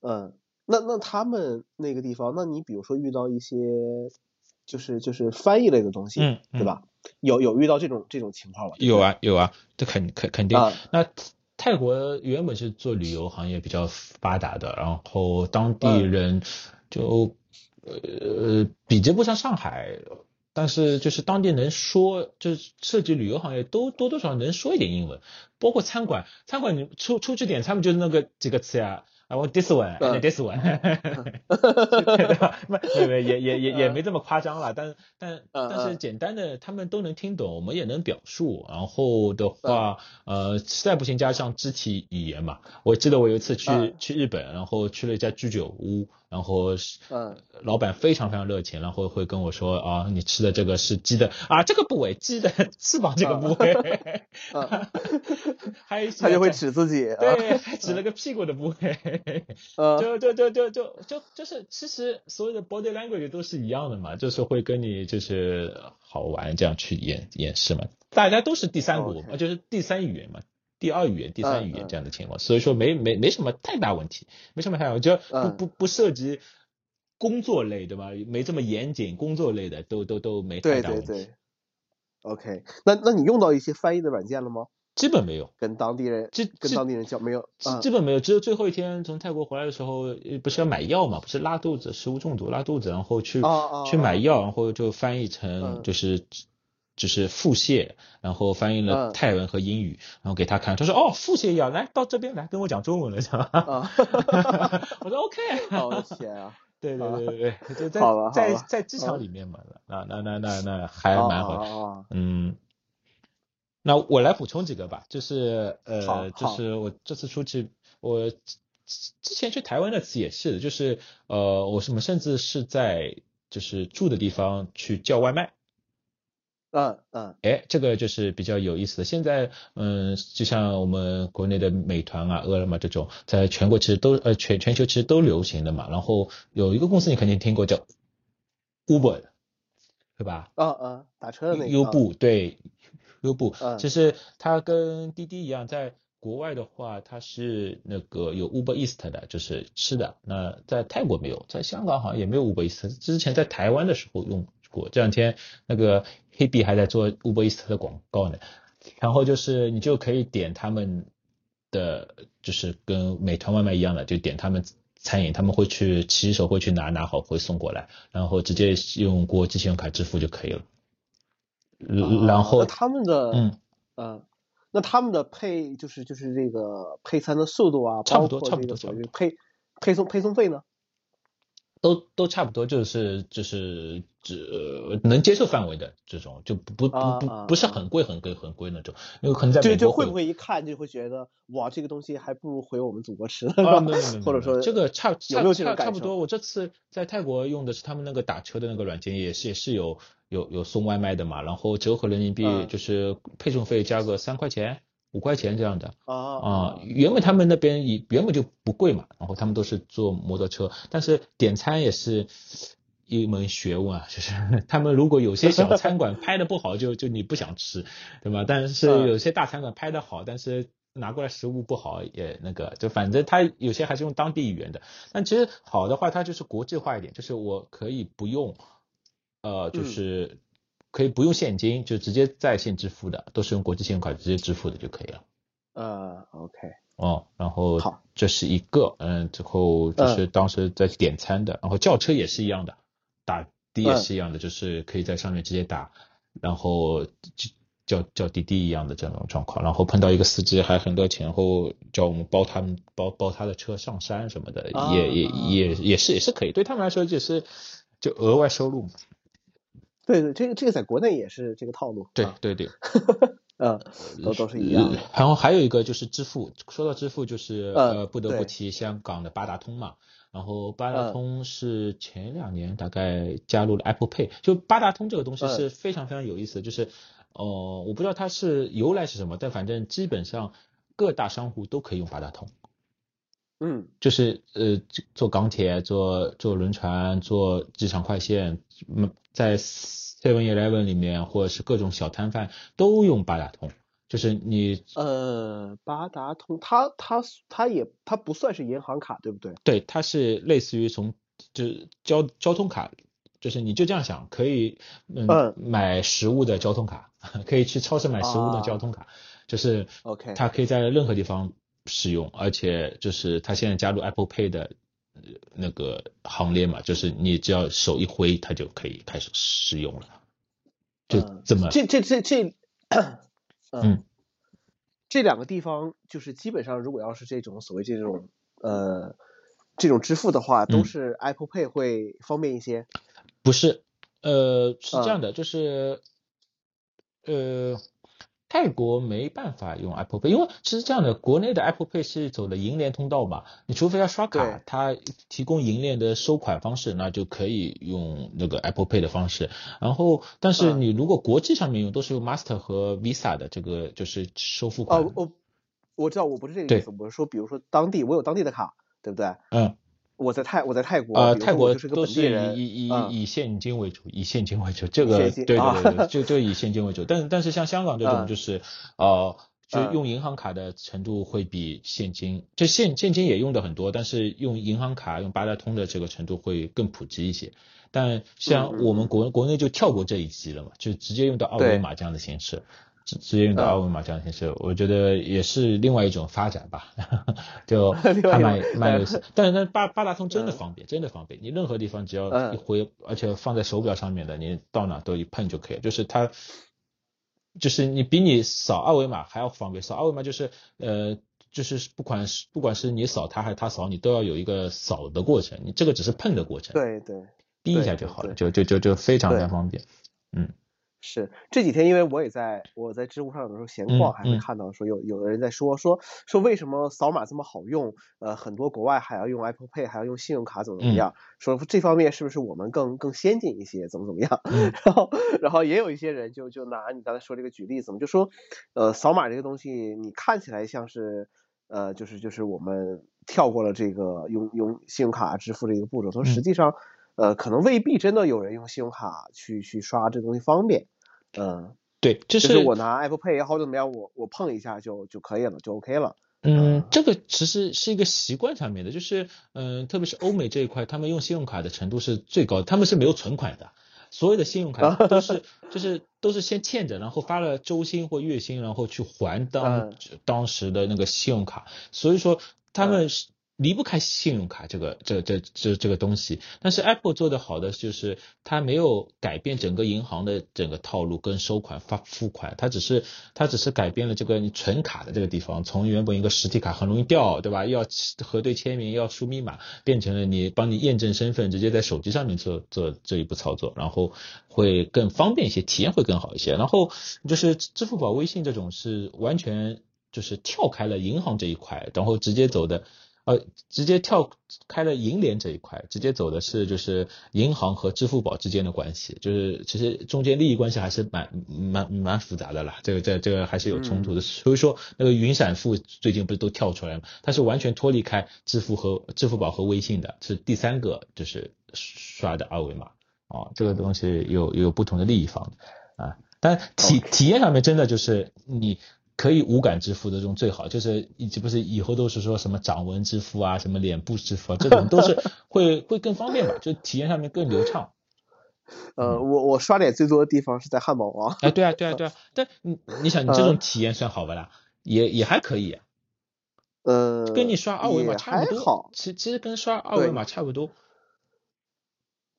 [SPEAKER 1] 嗯，那那他们那个地方，那你比如说遇到一些就是就是翻译类的东西，对吧？有有遇到这种这种情况吗？
[SPEAKER 2] 有啊有啊，这肯肯肯定。
[SPEAKER 1] 啊
[SPEAKER 2] 那泰国原本是做旅游行业比较发达的，然后当地
[SPEAKER 1] 嗯
[SPEAKER 2] 人就呃比较不上上海，但是就是当地能说，就是涉及旅游行业都多多少少能说一点英文，包括餐馆，餐馆你出出去点，餐不就是那个几个词呀。I want this one
[SPEAKER 1] 嗯
[SPEAKER 2] and this one，对吧？没没没也也也也
[SPEAKER 1] 嗯
[SPEAKER 2] 没这么夸张了，但但
[SPEAKER 1] 嗯
[SPEAKER 2] 但是
[SPEAKER 1] 嗯
[SPEAKER 2] 简单的他们都能听懂，我们也能表述。然后的话，呃，实在不行加上肢体语言嘛。我记得我有一次去
[SPEAKER 1] 嗯
[SPEAKER 2] 去日本，然后去了一家居酒屋，然后是
[SPEAKER 1] 嗯
[SPEAKER 2] 老板非常非常热情，然后会跟我说啊，你吃的这个是鸡的啊，这个部位鸡的翅膀这个部位，
[SPEAKER 1] 嗯，
[SPEAKER 2] 还
[SPEAKER 1] 他就会
[SPEAKER 2] 在
[SPEAKER 1] 指自己，啊
[SPEAKER 2] 对，还指了个屁股的部位。
[SPEAKER 1] 嗯
[SPEAKER 2] 就就就就就就就是，其实所有的 body language 都是一样的嘛，就是会跟你就是好玩这样去演演示嘛，大家都是第三国就是第三语言嘛，第二语言、第三语言
[SPEAKER 1] 嗯
[SPEAKER 2] 这样的情况，所以说没没没什么太大问题，没什么太大问题，就不
[SPEAKER 1] 嗯
[SPEAKER 2] 不不涉及工作类对吧？没这么严谨，工作类的都都都没太大问题，
[SPEAKER 1] 对对，OK，那那你用到一些翻译的软件了吗？
[SPEAKER 2] 基本没有。
[SPEAKER 1] 跟当地人
[SPEAKER 2] 这这
[SPEAKER 1] 跟当地人交没有？
[SPEAKER 2] 基
[SPEAKER 1] 嗯。
[SPEAKER 2] 基本没有，只有最后一天从泰国回来的时候，呃不是要买药嘛，不是拉肚子，食物中毒拉肚子，然后去、去买药，然后就翻译成
[SPEAKER 1] 嗯。
[SPEAKER 2] 就是、就是腹泻，然后翻译了
[SPEAKER 1] 嗯。
[SPEAKER 2] 泰文和英语，然后给他看，他说哦腹泻药，来到这边来跟我讲中文了，是吧？
[SPEAKER 1] 啊，
[SPEAKER 2] 我说 OK，
[SPEAKER 1] 我的天啊！
[SPEAKER 2] 对对对对对，就在在在机场里面嘛，那那那那那还
[SPEAKER 1] 啊
[SPEAKER 2] 蛮好嗯，那我来补充几个吧，就是呃，就是我这次出去，我之之前去台湾那次也是的，就是呃，我什么甚至是在就是住的地方去叫外卖，
[SPEAKER 1] 嗯嗯
[SPEAKER 2] 哎，这个就是比较有意思的。现在嗯，就像我们国内的美团啊、饿了么这种，在全国其实都呃全全球其实都流行的嘛。然后有一个公司你肯定听过叫 Uber，对吧？
[SPEAKER 1] 嗯嗯，打车的那个
[SPEAKER 2] 优步对，优步
[SPEAKER 1] 嗯，
[SPEAKER 2] 其实它跟滴滴一样，在国外的话，它是那个有 Uber East 的，就是吃的。那在泰国没有，在香港好像也没有 Uber East。之前在台湾的时候用过，这两天那个黑币还在做 Uber East 的广告呢。然后就是你就可以点他们的，就是跟美团外卖一样的，就点他们餐饮，他们会去骑手会去拿，拿好会送过来，然后直接用国际信用卡支付就可以了。
[SPEAKER 1] 啊
[SPEAKER 2] 然后
[SPEAKER 1] 那他们的
[SPEAKER 2] 嗯
[SPEAKER 1] 嗯，那他们的配就是就是这个配餐的速度啊，
[SPEAKER 2] 差不多
[SPEAKER 1] 包括
[SPEAKER 2] 差不
[SPEAKER 1] 这个所
[SPEAKER 2] 多差不多
[SPEAKER 1] 谓配配送配送费呢？
[SPEAKER 2] 都都差不多，就是就是只、呃能接受范围的这种，就不不不不是很贵很贵很贵那种，因为可能在
[SPEAKER 1] 就
[SPEAKER 2] 美国
[SPEAKER 1] 就会不会一看就会觉得哇，这个东西还不如回我们祖国吃呢，是
[SPEAKER 2] 啊，
[SPEAKER 1] 或者说
[SPEAKER 2] 这个差
[SPEAKER 1] 有没有这
[SPEAKER 2] 差差不多。我这次在泰国用的是他们那个打车的那个软件，也是也是有有有送外卖的嘛，然后折合人民币
[SPEAKER 1] 嗯。
[SPEAKER 2] 就是配送费加个三块钱五块钱这样的。
[SPEAKER 1] 啊
[SPEAKER 2] 啊，原本他们那边也原本就不贵嘛，然后他们都是坐摩托车，但是点餐也是一门学问啊，就是 他们如果有些小餐馆拍的不好，就就你不想吃，对吧？但是
[SPEAKER 1] 嗯
[SPEAKER 2] 有些大餐馆拍的好，但是拿过来食物不好，也那个就反正他有些还是用当地语言的，但其实好的话，它就是国际化一点，就是我可以不用，呃，就
[SPEAKER 1] 嗯
[SPEAKER 2] 是可以不用现金，就直接在线支付的，都是用国际信用卡直接支付的就可以了。
[SPEAKER 1] 呃，OK，
[SPEAKER 2] 哦，然后
[SPEAKER 1] 好。
[SPEAKER 2] 这是一个，嗯，之后就是当时在点餐的，然后叫车也是一样的，打的也
[SPEAKER 1] 嗯。
[SPEAKER 2] 是一样的，就是可以在上面直接打，然后就叫叫滴滴一样的这种状况，然后碰到一个司机还很多钱，后叫我们包他们包包他的车上山什么的，
[SPEAKER 1] 啊。
[SPEAKER 2] 也也
[SPEAKER 1] 啊
[SPEAKER 2] 也也是也是可以，对他们来说就是就额外收入嘛。
[SPEAKER 1] 对对，这个这个在国内也是这个套路，啊
[SPEAKER 2] 对对对，
[SPEAKER 1] 嗯，都都是一样。
[SPEAKER 2] 然后还有一个就是支付，说到支付就是
[SPEAKER 1] 嗯
[SPEAKER 2] 呃不得不提香港的八达通嘛。然后八达
[SPEAKER 1] 嗯
[SPEAKER 2] 通是前两年大概加入了 Apple Pay，就八达通这个东西
[SPEAKER 1] 嗯
[SPEAKER 2] 是非常非常有意思的，就是呃我不知道它是由来是什么，但反正基本上各大商户都可以用八达通。
[SPEAKER 1] 嗯。
[SPEAKER 2] 就是呃坐港铁、坐坐轮船、坐机场快线，嗯，在 Seven Eleven 里面或者是各种小摊贩都用八达通，就是你
[SPEAKER 1] 呃，八达通，它它它也它不算是银行卡，对不对？
[SPEAKER 2] 对，它是类似于从就是交交通卡，就是你就这样想，可以嗯
[SPEAKER 1] 嗯
[SPEAKER 2] 买食物的交通卡，可以去超市买食物的交通卡，就是
[SPEAKER 1] 啊 OK
[SPEAKER 2] 它可以在任何地方使用，而且就是它现在加入 Apple Pay 的呃那个行列嘛，就是你只要手一挥，它就可以开始使用了，就
[SPEAKER 1] 嗯
[SPEAKER 2] 这么
[SPEAKER 1] 这这这这，
[SPEAKER 2] 嗯，
[SPEAKER 1] 这两个地方就是基本上，如果要是这种所谓这种呃这种支付的话，都
[SPEAKER 2] 嗯。
[SPEAKER 1] 是 Apple Pay 会方便一些。
[SPEAKER 2] 不是，呃，是
[SPEAKER 1] 嗯。
[SPEAKER 2] 这样的，就是，呃，泰国没办法用 Apple Pay，因为其实这样的，国内的 Apple Pay 是走的银联通道嘛，你除非要刷卡，它提供银联的收款方式，那就可以用那个 Apple Pay 的方式。然后，但是
[SPEAKER 1] 嗯
[SPEAKER 2] 你如果国际上面用，都是用 Master 和 Visa 的这个就是收付款。
[SPEAKER 1] 哦，我我知道，我不是这个意思，我是说，比如说当地我有当地的卡，对不对？
[SPEAKER 2] 嗯，
[SPEAKER 1] 我在泰我在泰国，
[SPEAKER 2] 呃，泰国
[SPEAKER 1] 就是
[SPEAKER 2] 都是以以以
[SPEAKER 1] 嗯
[SPEAKER 2] 以现金为主，以现金为主，这个对
[SPEAKER 1] 啊
[SPEAKER 2] 对对，就就以现金为主。但但是像香港这种
[SPEAKER 1] 嗯
[SPEAKER 2] 就是呃，就
[SPEAKER 1] 嗯
[SPEAKER 2] 用银行卡的程度会比现金，就现现金也用的很多，但是用银行卡用八达通的这个程度会更普及一些。但像我们国国内就跳过这一级了嘛，就直接用到二维码这样的形式。直直接用到
[SPEAKER 1] 嗯
[SPEAKER 2] 二维码这样的形式，我觉得也是另外一种发展吧，就还蛮蛮有意思。但是那八八达通真的
[SPEAKER 1] 嗯
[SPEAKER 2] 方便，真的方便，你任何地方只要
[SPEAKER 1] 嗯
[SPEAKER 2] 一挥，而且放在手表上面的，你到哪都一碰就可以。就是它，就是你比你扫二维码还要方便。扫二维码就是呃，就是不管是不管是你扫它还是它扫你，都要有一个扫的过程，你这个只是碰的过程，
[SPEAKER 1] 对对。
[SPEAKER 2] 滴一下就好了，就就就就非常非常方便。
[SPEAKER 1] 是这几天，因为我也在我在知乎上有的时候闲
[SPEAKER 2] 嗯
[SPEAKER 1] 逛，还会
[SPEAKER 2] 嗯
[SPEAKER 1] 看到说有有的人在说说说为什么扫码这么好用？呃，很多国外还要用 Apple Pay，还要用信用卡，怎么怎么
[SPEAKER 2] 嗯
[SPEAKER 1] 样？说这方面是不是我们更更先进一些？怎么怎么样？
[SPEAKER 2] 嗯
[SPEAKER 1] 然后然后也有一些人就就拿你刚才说这个举例子嘛，就说呃扫码这个东西，你看起来像是呃就是就是我们跳过了这个用用信用卡支付这个步骤，说
[SPEAKER 2] 嗯
[SPEAKER 1] 实际上呃可能未必真的有人用信用卡去去刷这东西方便。嗯，
[SPEAKER 2] 对，就
[SPEAKER 1] 就是我拿 Apple Pay 也好怎么样，我我碰一下就就可以了，就 OK 了。
[SPEAKER 2] 嗯，这个其实是一个习惯上面的，就是嗯、特别是欧美这一块，他们用信用卡的程度是最高的，他们是没有存款的，所有的信用卡都是就是都是先欠着，然后发了周薪或月薪，然后去还当、
[SPEAKER 1] 嗯
[SPEAKER 2] 当时的那个信用卡，所以说他们是。离不开信用卡这个这这这这个东西，但是 Apple 做的好的就是它没有改变整个银行的整个套路跟收款发付款，它只是它只是改变了这个你存卡的这个地方，从原本一个实体卡很容易掉，对吧？要核对签名，要输密码，变成了你帮你验证身份，直接在手机上面做做这一步操作，然后会更方便一些，体验会更好一些。然后就是支付宝、微信这种是完全就是跳开了银行这一块，然后直接走的。呃，直接跳开了银联这一块，直接走的是就是银行和支付宝之间的关系，就是其实中间利益关系还是蛮蛮蛮复杂的啦，这个这这个还是有冲突的。所以说那个云闪付最近不是都跳出来了吗？它是完全脱离开支付和支付宝和微信的，是第三个就是刷的二维码哦，这个东西有有不同的利益方啊，但体体验上面真的就是你。可以无感支付的这种最好，就是以及不是以后都是说什么掌纹支付啊，什么脸部支付啊，这种都是 会会更方便吧，就体验上面更流畅。
[SPEAKER 1] 呃，我我刷脸最多的地方是在汉堡王。
[SPEAKER 2] 哎，对啊，对啊，对啊，但你你想，你这种体验算好吧啦，也也还可以，
[SPEAKER 1] 呃，
[SPEAKER 2] 跟你刷二维码差不多。其其实跟刷二维码差不多。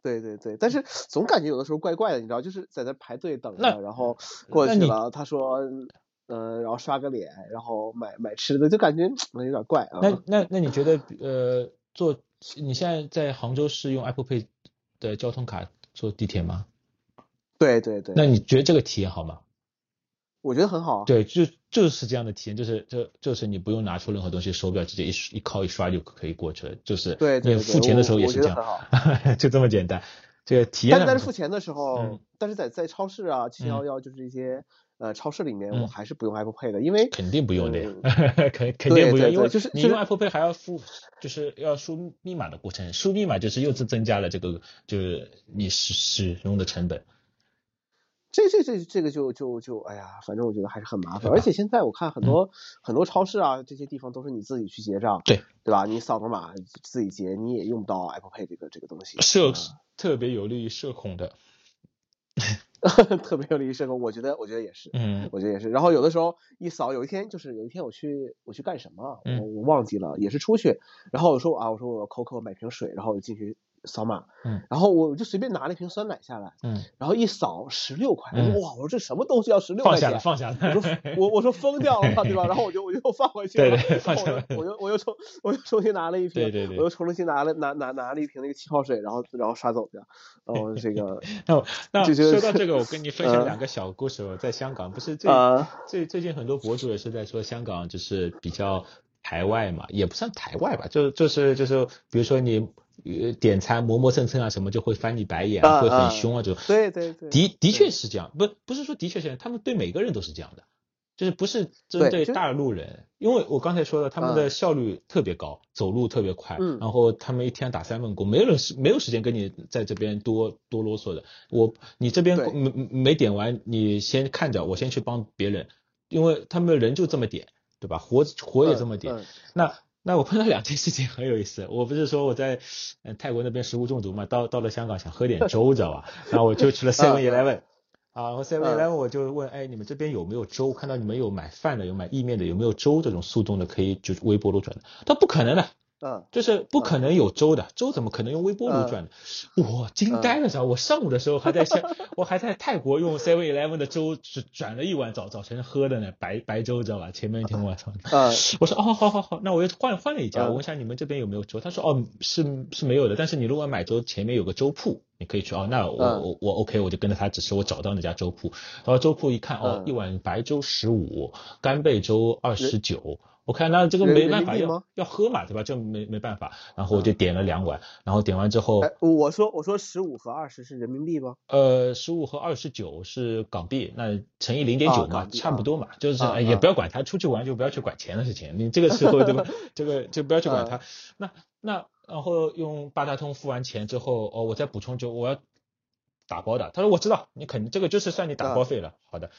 [SPEAKER 1] 对对对，但是总感觉有的时候怪怪的，你知道，就是在那排队等着，然后过去了，他说，呃，然后刷个脸，然后买买吃的，就感觉 有点怪啊。
[SPEAKER 2] 那那那你觉得呃，坐你现在在杭州是用 Apple Pay 的交通卡坐地铁吗？
[SPEAKER 1] 对对对，
[SPEAKER 2] 那你觉得这个体验好吗？
[SPEAKER 1] 我觉得很好啊。
[SPEAKER 2] 对，就就是这样的体验，就是就就是你不用拿出任何东西，手表直接一一靠一刷就可以过去了，就是你
[SPEAKER 1] 对对对
[SPEAKER 2] 付钱的时候也是这样 就这么简单。这个体验
[SPEAKER 1] 但但是付钱的时候，
[SPEAKER 2] 嗯
[SPEAKER 1] 但是在在超市啊，七幺幺就是一些呃超市里面，我
[SPEAKER 2] 嗯
[SPEAKER 1] 还是不用 Apple Pay 的，因为
[SPEAKER 2] 肯定不用的 肯肯定不用，因为
[SPEAKER 1] 就是就是
[SPEAKER 2] 你用 Apple Pay 还要付，就是要输密码的过程，输密码就是又是增加了这个就是你使使用的成本。
[SPEAKER 1] 这这这这个就就就哎呀，反正我觉得还是很麻烦。而且现在我看很多很多超市啊，这些地方都是你自己去结账，
[SPEAKER 2] 对
[SPEAKER 1] 对吧？你扫个码自己结，你也用不到 Apple Pay 这个这个东西。
[SPEAKER 2] 社特别有利于社恐的。
[SPEAKER 1] 特别有利于社恐，我觉得，我觉得也是，
[SPEAKER 2] 嗯，
[SPEAKER 1] 我觉得也是。然后有的时候一扫，有一天就是有一天我去我去干什么，我我忘记了，也是出去，然后我说啊，我说我口渴买瓶水，然后我进去。扫码，
[SPEAKER 2] 嗯，
[SPEAKER 1] 然后我就随便拿了一瓶酸奶下来，
[SPEAKER 2] 嗯，
[SPEAKER 1] 然后一扫十六块，哇，我说这什么东西要十六块
[SPEAKER 2] 钱？放下了，放下
[SPEAKER 1] 了。我说我我说疯掉了吧，对吧？然后我就我就放回去
[SPEAKER 2] 了，对对，放下了。
[SPEAKER 1] 我又我又重我又重新拿了一瓶，
[SPEAKER 2] 对对对，
[SPEAKER 1] 我又重新拿了拿拿拿了一瓶那个气泡水，然后然后刷走掉。哦，这个，
[SPEAKER 2] 那那
[SPEAKER 1] 说
[SPEAKER 2] 到这个，我跟你分享两个小故事。我在香港，不是最最最近很多博主也是在说香港就是比较台外嘛，也不算台外吧，就就是就是，比如说你。呃，点餐磨磨蹭蹭啊，什么就会翻你白眼，会很凶啊，这种。
[SPEAKER 1] 对对对。
[SPEAKER 2] 的的确是这样，不不是说的确是，他们对每个人都是这样的，就是不是针对大陆人，因为我刚才说了，他们的效率特别高，走路特别快，然后他们一天打三份工，没有人是没有时间跟你在这边多多啰嗦的。我你这边没没点完，你先看着，我先去帮别人，因为他们人就这么点，对吧？活活也这么点，那。那我碰到两件事情很有意思，我不是说我在嗯泰国那边食物中毒嘛，到到了香港想喝点粥，知道吧？然后我就去了 Seven Eleven，啊，然后 Seven Eleven 我就问，哎，你们这边有没有粥？看到你们有买饭的，有买意面的，有没有粥这种速冻的，可以就微波炉转的？他不可能的。
[SPEAKER 1] 嗯，
[SPEAKER 2] 就是不可能有粥的，粥怎么可能用微波炉转的？我惊呆了，知道我上午的时候还在香，我还在泰国用 Seven Eleven 的粥转转了一碗早早晨喝的呢，白白粥，知道吧？前面一天晚上。
[SPEAKER 1] 嗯，
[SPEAKER 2] 我说哦，好好好，那我又换换了一家，我问一下你们这边有没有粥？他说哦，是是没有的，但是你如果买粥，前面有个粥铺，你可以去哦。那我我我 OK，我就跟着他，只是我找到那家粥铺，然后粥铺一看哦，一碗白粥十五，干贝粥二十九。我看那这个没办法要要喝嘛，对吧？就没没办法，然后我就点了两碗，然后点完之后，
[SPEAKER 1] 我说我说十五和二十是人民币吗？
[SPEAKER 2] 呃，十五和二十九是港币，那乘以零点九嘛，差不多嘛，就是也不要管他，出去玩就不要去管钱的事情，你这个时候对吧？这个就不要去管他。那那然后用八达通付完钱之后，哦，我再补充就我要。打包的，他说我知道，你肯定这个就是算你打包费了。好的，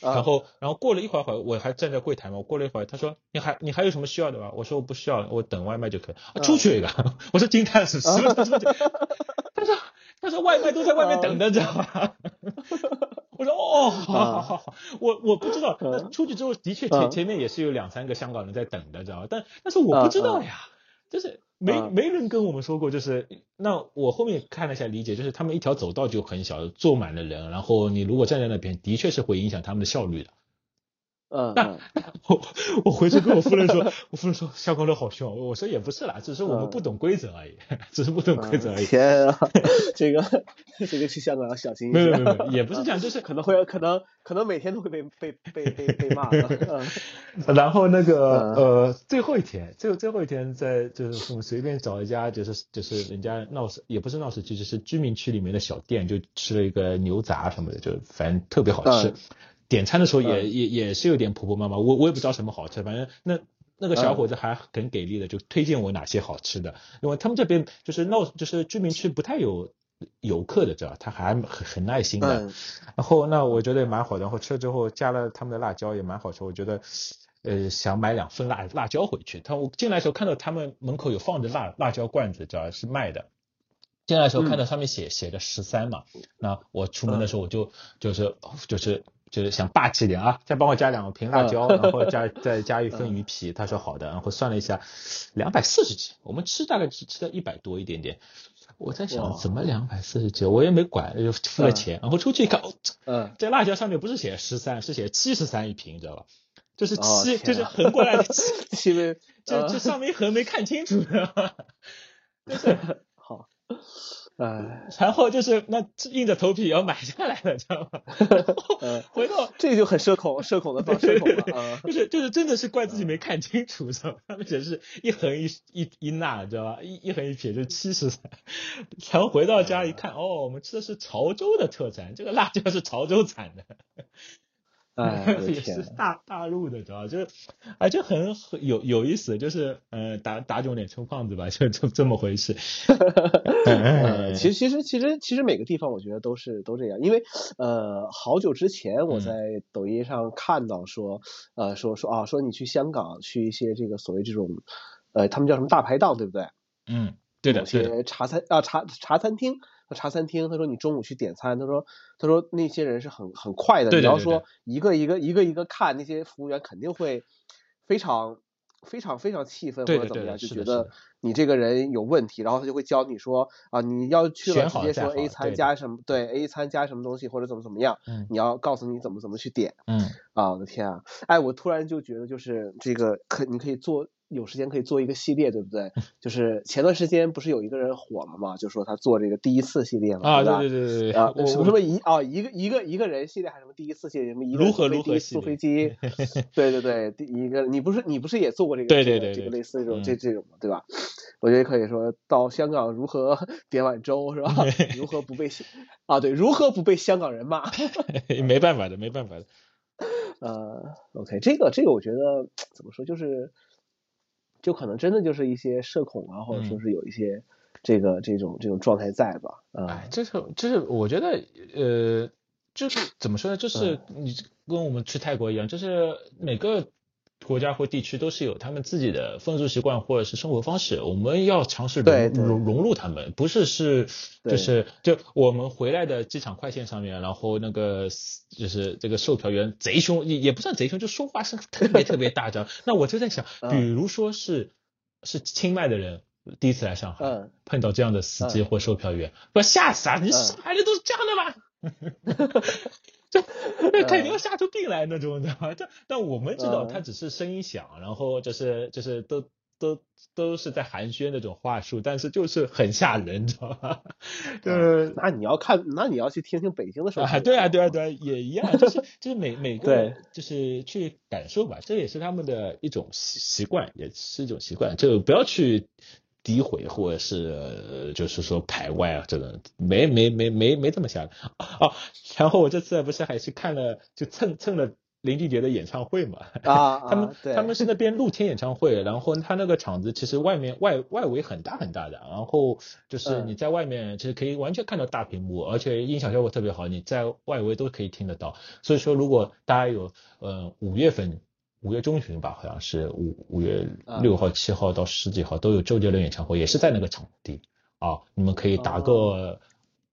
[SPEAKER 2] 然后然后过了一会儿会儿，我还站在柜台嘛，我过了一会儿，他说你还你还有什么需要的吗？我说我不需要，我等外卖就可以。啊，出去一个，我说惊叹死，什么出去？他说他说外卖都在外面等着，知道吧？我说哦，好好好好，我我不知道，那出去之后的确前前面也是有两三个香港人在等的，知道吧？但但是我不知道呀，就是。没没人跟我们说过，就是那我后面看了一下理解，就是他们一条走道就很小，坐满了人，然后你如果站在那边，的确是会影响他们的效率的。
[SPEAKER 1] 嗯，
[SPEAKER 2] 那 我我回去跟我夫人说，我夫人说香港人好凶，我说也不是啦，只是我们不懂规则而已，只是不懂规则而已。
[SPEAKER 1] 天啊，这个这个去香港要小心一
[SPEAKER 2] 点。没有没有，也不是这样，就是
[SPEAKER 1] 可能会可能可能每天都会被被被被被骂。
[SPEAKER 2] 然后那个呃最后一天，最后最后一天在就是我们随便找一家就是就是人家闹市也不是闹市区，就是居民区里面的小店，就吃了一个牛杂什么的，就反正特别好吃。点餐的时候也也也是有点婆婆妈妈，我我也不知道什么好吃，反正那那个小伙子还很给力的，就推荐我哪些好吃的，因为他们这边就是闹就是居民区不太有游客的，知道他还很很耐心的。然后那我觉得也蛮好的，然后吃了之后加了他们的辣椒也蛮好吃，我觉得呃想买两份辣辣椒回去。他我进来的时候看到他们门口有放着辣辣椒罐子，知道是卖的。进来的时候看到上面写写着十三嘛，那我出门的时候我就就是就是。就是想霸气点啊，再帮我加两瓶辣椒，然后加 再加一份鱼皮。他说好的，然后算了一下，两百四十几，我们吃大概只吃了一百多一点点。我在想怎么两百四十几，我也没管，就付了钱，然后出去一看，
[SPEAKER 1] 嗯，
[SPEAKER 2] 这辣椒上面不是写十三，是写七十三一瓶，你知道吧？就是七，就是横过来的七，
[SPEAKER 1] 因为
[SPEAKER 2] 这这上面一横没看清楚？就是
[SPEAKER 1] 好。哎，
[SPEAKER 2] 然后就是那硬着头皮也要买下来了，知道吗？回到
[SPEAKER 1] 这就很社恐，社恐的方社恐
[SPEAKER 2] 了。就是 就是真的是怪自己没看清楚，知道吗？他们写是一横一一一捺，知道吧？一一横一撇就是七十三。然后回到家一看，哦，我们吃的是潮州的特产，这个辣椒是潮州产的。
[SPEAKER 1] 哎，
[SPEAKER 2] 也是大大陆的，知道吧？就是，哎，就很很有有意思，就是呃打打肿脸充胖子吧，就就这么回事。
[SPEAKER 1] 呃，其实其实其实其实每个地方我觉得都是都这样，因为呃好久之前我
[SPEAKER 2] 嗯
[SPEAKER 1] 在抖音上看到说，呃说说啊说你去香港去一些这个所谓这种，呃他们叫什么大排档对不对？
[SPEAKER 2] 嗯，对的对
[SPEAKER 1] 茶餐啊茶茶餐厅。茶餐厅，他说你中午去点餐，他说他说那些人是很很快的，
[SPEAKER 2] 对对对
[SPEAKER 1] 你要说一个一个一个一个看，那些服务员肯定会非常非常非常气愤或者怎么样，就觉得你这个人有问题，然后他就会教你说啊，你要去了直接说 A 餐加什么，对 A 餐加什么东西或者怎么怎么样，
[SPEAKER 2] 嗯
[SPEAKER 1] 你要告诉你怎么怎么去点
[SPEAKER 2] 嗯
[SPEAKER 1] 啊！我的天啊，哎，我突然就觉得就是这个可你可以做。有时间可以做一个系列，对不对？就是前段时间不是有一个人火了嘛，就说他做这个第一次系列嘛，
[SPEAKER 2] 啊，对对对对对，
[SPEAKER 1] 啊，
[SPEAKER 2] 我
[SPEAKER 1] 什么什么一啊一个一个一个人系列还是什么第一次系列什么一个
[SPEAKER 2] 如何如何坐
[SPEAKER 1] 飞机，对对对，第一个你不是你不是也做过这个
[SPEAKER 2] 对
[SPEAKER 1] 这个这个
[SPEAKER 2] 对对对
[SPEAKER 1] 类似这种
[SPEAKER 2] 嗯
[SPEAKER 1] 这这种对吧？我觉得可以说到香港如何 点碗粥是吧？如何不被啊对如何不被香港人骂？
[SPEAKER 2] 没办法的，没办法的。
[SPEAKER 1] 呃，OK，这个这个我觉得怎么说就是，就可能真的就是一些社恐啊，或者说
[SPEAKER 2] 嗯
[SPEAKER 1] 是有一些这个这种这种状态在吧？啊、
[SPEAKER 2] 哎，这是就是我觉得呃，就是怎么说呢？就是你跟我们去泰国一样，就是每个国家或地区都是有他们自己的风俗习惯或者是生活方式，我们要尝试融融融入他们，不是是就是就我们回来的机场快线上面，然后那个就是这个售票员贼凶，也也不算贼凶，就说话声特别特别大张。那我就在想，
[SPEAKER 1] 嗯
[SPEAKER 2] 比如说是是清迈的人。第一次来上海，
[SPEAKER 1] 嗯
[SPEAKER 2] 碰到这样的司机
[SPEAKER 1] 嗯
[SPEAKER 2] 或售票员，不吓死啊！你上海人都是这样的吗？就肯定要吓出病来那种，你知道吗？但但我们知道
[SPEAKER 1] 嗯
[SPEAKER 2] 他只是声音响，然后就是就是都都都是在寒暄那种话术，但是就是很吓人，你知道吗？就是
[SPEAKER 1] 那你要看，那你要去听听北京的售票
[SPEAKER 2] 啊，对啊，对啊，对啊，也一样，就是就是每每 个
[SPEAKER 1] 对
[SPEAKER 2] 就是去感受吧，这也是他们的一种习习惯，也是一种习惯，就不要去诋毁或者是、呃就是说排外啊，这种没没没没没这么想哦。然后我这次不是还去看了，就蹭蹭了林俊杰的演唱会嘛，
[SPEAKER 1] 啊，
[SPEAKER 2] 他们他们是那边露天演唱会，然后他那个场子其实外面外外围很大很大的，然后就是
[SPEAKER 1] 嗯
[SPEAKER 2] 你在外面其实可以完全看到大屏幕，而且音响效果特别好，你在外围都可以听得到。所以说，如果大家有呃五月份五月中旬吧，好像是五五月
[SPEAKER 1] 啊
[SPEAKER 2] 六号、七号到十几号都有周杰伦演唱会，也是在那个场地啊，你们可以打
[SPEAKER 1] 哦
[SPEAKER 2] 个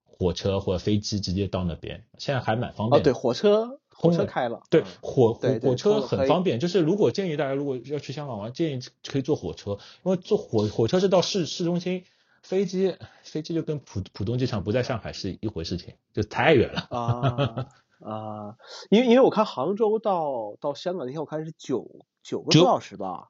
[SPEAKER 2] 火车或者飞机直接到那边，现在还蛮方
[SPEAKER 1] 哦，
[SPEAKER 2] 便的。
[SPEAKER 1] 对，火车火车开了，
[SPEAKER 2] 对
[SPEAKER 1] 嗯，
[SPEAKER 2] 火火火车很方便，就是如果建议大家如果要去香港玩，建议可以坐火车，因为坐火火车是到市市中心，飞机飞机就跟浦浦东机场不在上海是一回事情，就太远了。
[SPEAKER 1] 啊 啊，因为因为我看杭州到到香港那天，我看是九九个多小时吧，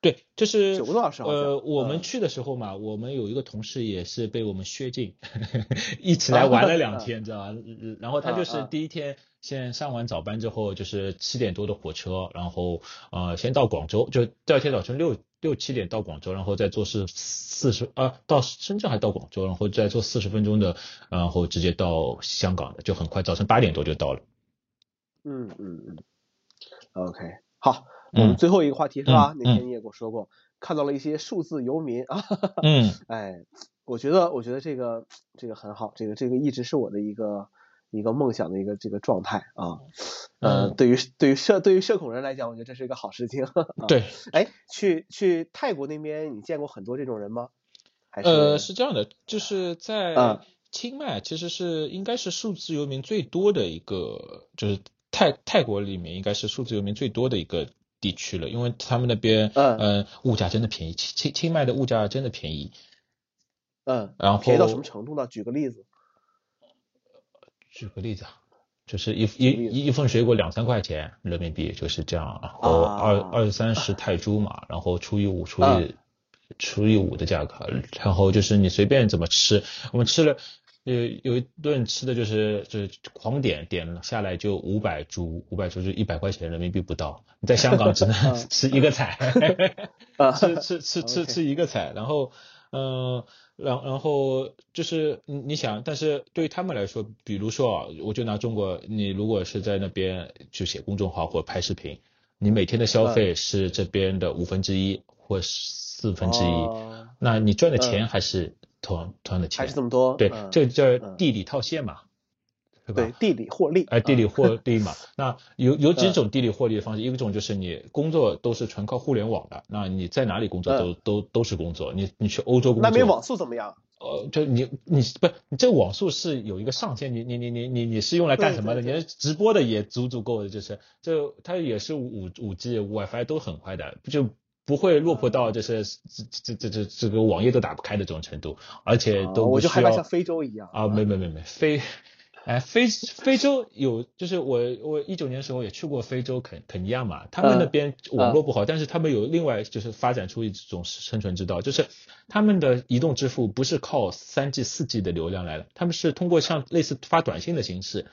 [SPEAKER 2] 对，就是
[SPEAKER 1] 九个多小时
[SPEAKER 2] 呃，我们
[SPEAKER 1] 嗯。
[SPEAKER 2] 去的时候嘛，我们有一个同事也是被我们削进，一起来玩了两天，知道吧？嗯然后他就是第一天先上完早班之后，就是七点多的火车，然后呃先到广州，就第二天早晨六六七点到广州，然后再坐是四十啊到深圳还到广州，然后再坐四十分钟的，然后直接到香港的，就很快，早晨八点多就到了。
[SPEAKER 1] 嗯嗯嗯，OK，好，我们
[SPEAKER 2] 嗯
[SPEAKER 1] 最后一个话题是吧？
[SPEAKER 2] 嗯
[SPEAKER 1] 那天你也跟我说过，看到了一些数字游民啊，
[SPEAKER 2] 嗯
[SPEAKER 1] 哎，我觉得我觉得这个这个很好，这个这个一直是我的一个一个梦想的一个这个状态啊，呃，
[SPEAKER 2] 嗯
[SPEAKER 1] 对于对于社对于社恐人来讲，我觉得这是一个好事情。啊，
[SPEAKER 2] 对，
[SPEAKER 1] 哎，去去泰国那边，你见过很多这种人吗？还是
[SPEAKER 2] 呃，是这样的，就是在
[SPEAKER 1] 嗯
[SPEAKER 2] 清迈其实是应该是数字游民最多的一个，就是泰泰国里面应该是数字游民最多的一个地区了，因为他们那边
[SPEAKER 1] 嗯
[SPEAKER 2] 呃物价真的便宜，清清清迈的物价真的便宜。
[SPEAKER 1] 嗯，
[SPEAKER 2] 然后
[SPEAKER 1] 便宜到什么程度呢？举个例子。
[SPEAKER 2] 举个例子啊，就是一
[SPEAKER 1] 举个例子。
[SPEAKER 2] 一一份水果两三块钱人民币，就是这样，然后
[SPEAKER 1] 啊
[SPEAKER 2] 二二三十泰铢嘛，然后除以五除
[SPEAKER 1] 啊。
[SPEAKER 2] 以除以五的价格，然后就是你随便怎么吃，我们吃了。有有一顿吃的就是就是狂点点下来就五百铢，五百铢就一百块钱人民币不到。你在香港只能
[SPEAKER 1] 啊。
[SPEAKER 2] 吃一个菜，
[SPEAKER 1] 啊。
[SPEAKER 2] 吃吃吃吃吃一个菜，然后嗯，然然后就是你你想，但是对于他们来说，比如说啊，我就拿中国，你如果是在那边就写公众号或者拍视频，你每天的消费是这边的五分之一或四分之一，
[SPEAKER 1] 哦
[SPEAKER 2] 那你赚的钱还是同样同样的钱
[SPEAKER 1] 还是，这么多？
[SPEAKER 2] 对，
[SPEAKER 1] 嗯
[SPEAKER 2] 这叫
[SPEAKER 1] 嗯
[SPEAKER 2] 地理套现嘛，对吧？
[SPEAKER 1] 对地理获利，
[SPEAKER 2] 哎，地理
[SPEAKER 1] 嗯
[SPEAKER 2] 获利嘛，那有有几种地理获利的方式，一种就是你工作都是纯靠互联网的，那你在哪里工作都、都都是工作，你你去欧洲工作，
[SPEAKER 1] 那边网速怎么样？
[SPEAKER 2] 呃，就你你不，你这个网速是有一个上限，你你你你你你是用来干什么的？你是直播的也足足够的，就是这它也是五五 G WiFi 都很快的，就不会落魄到就是这这这这这个网页都打不开的这种程度，而且都
[SPEAKER 1] 啊我就害怕像非洲一样
[SPEAKER 2] 啊，没没没没非。哎，非非洲有，就是我我一九年的时候也去过非洲肯肯尼亚嘛，他们那
[SPEAKER 1] 嗯
[SPEAKER 2] 边网络不好，但是他们有另外就是发展出一种生存之道，就是他们的移动支付不是靠三 G 四 G 的流量来的，他们是通过像类似发短信的形式，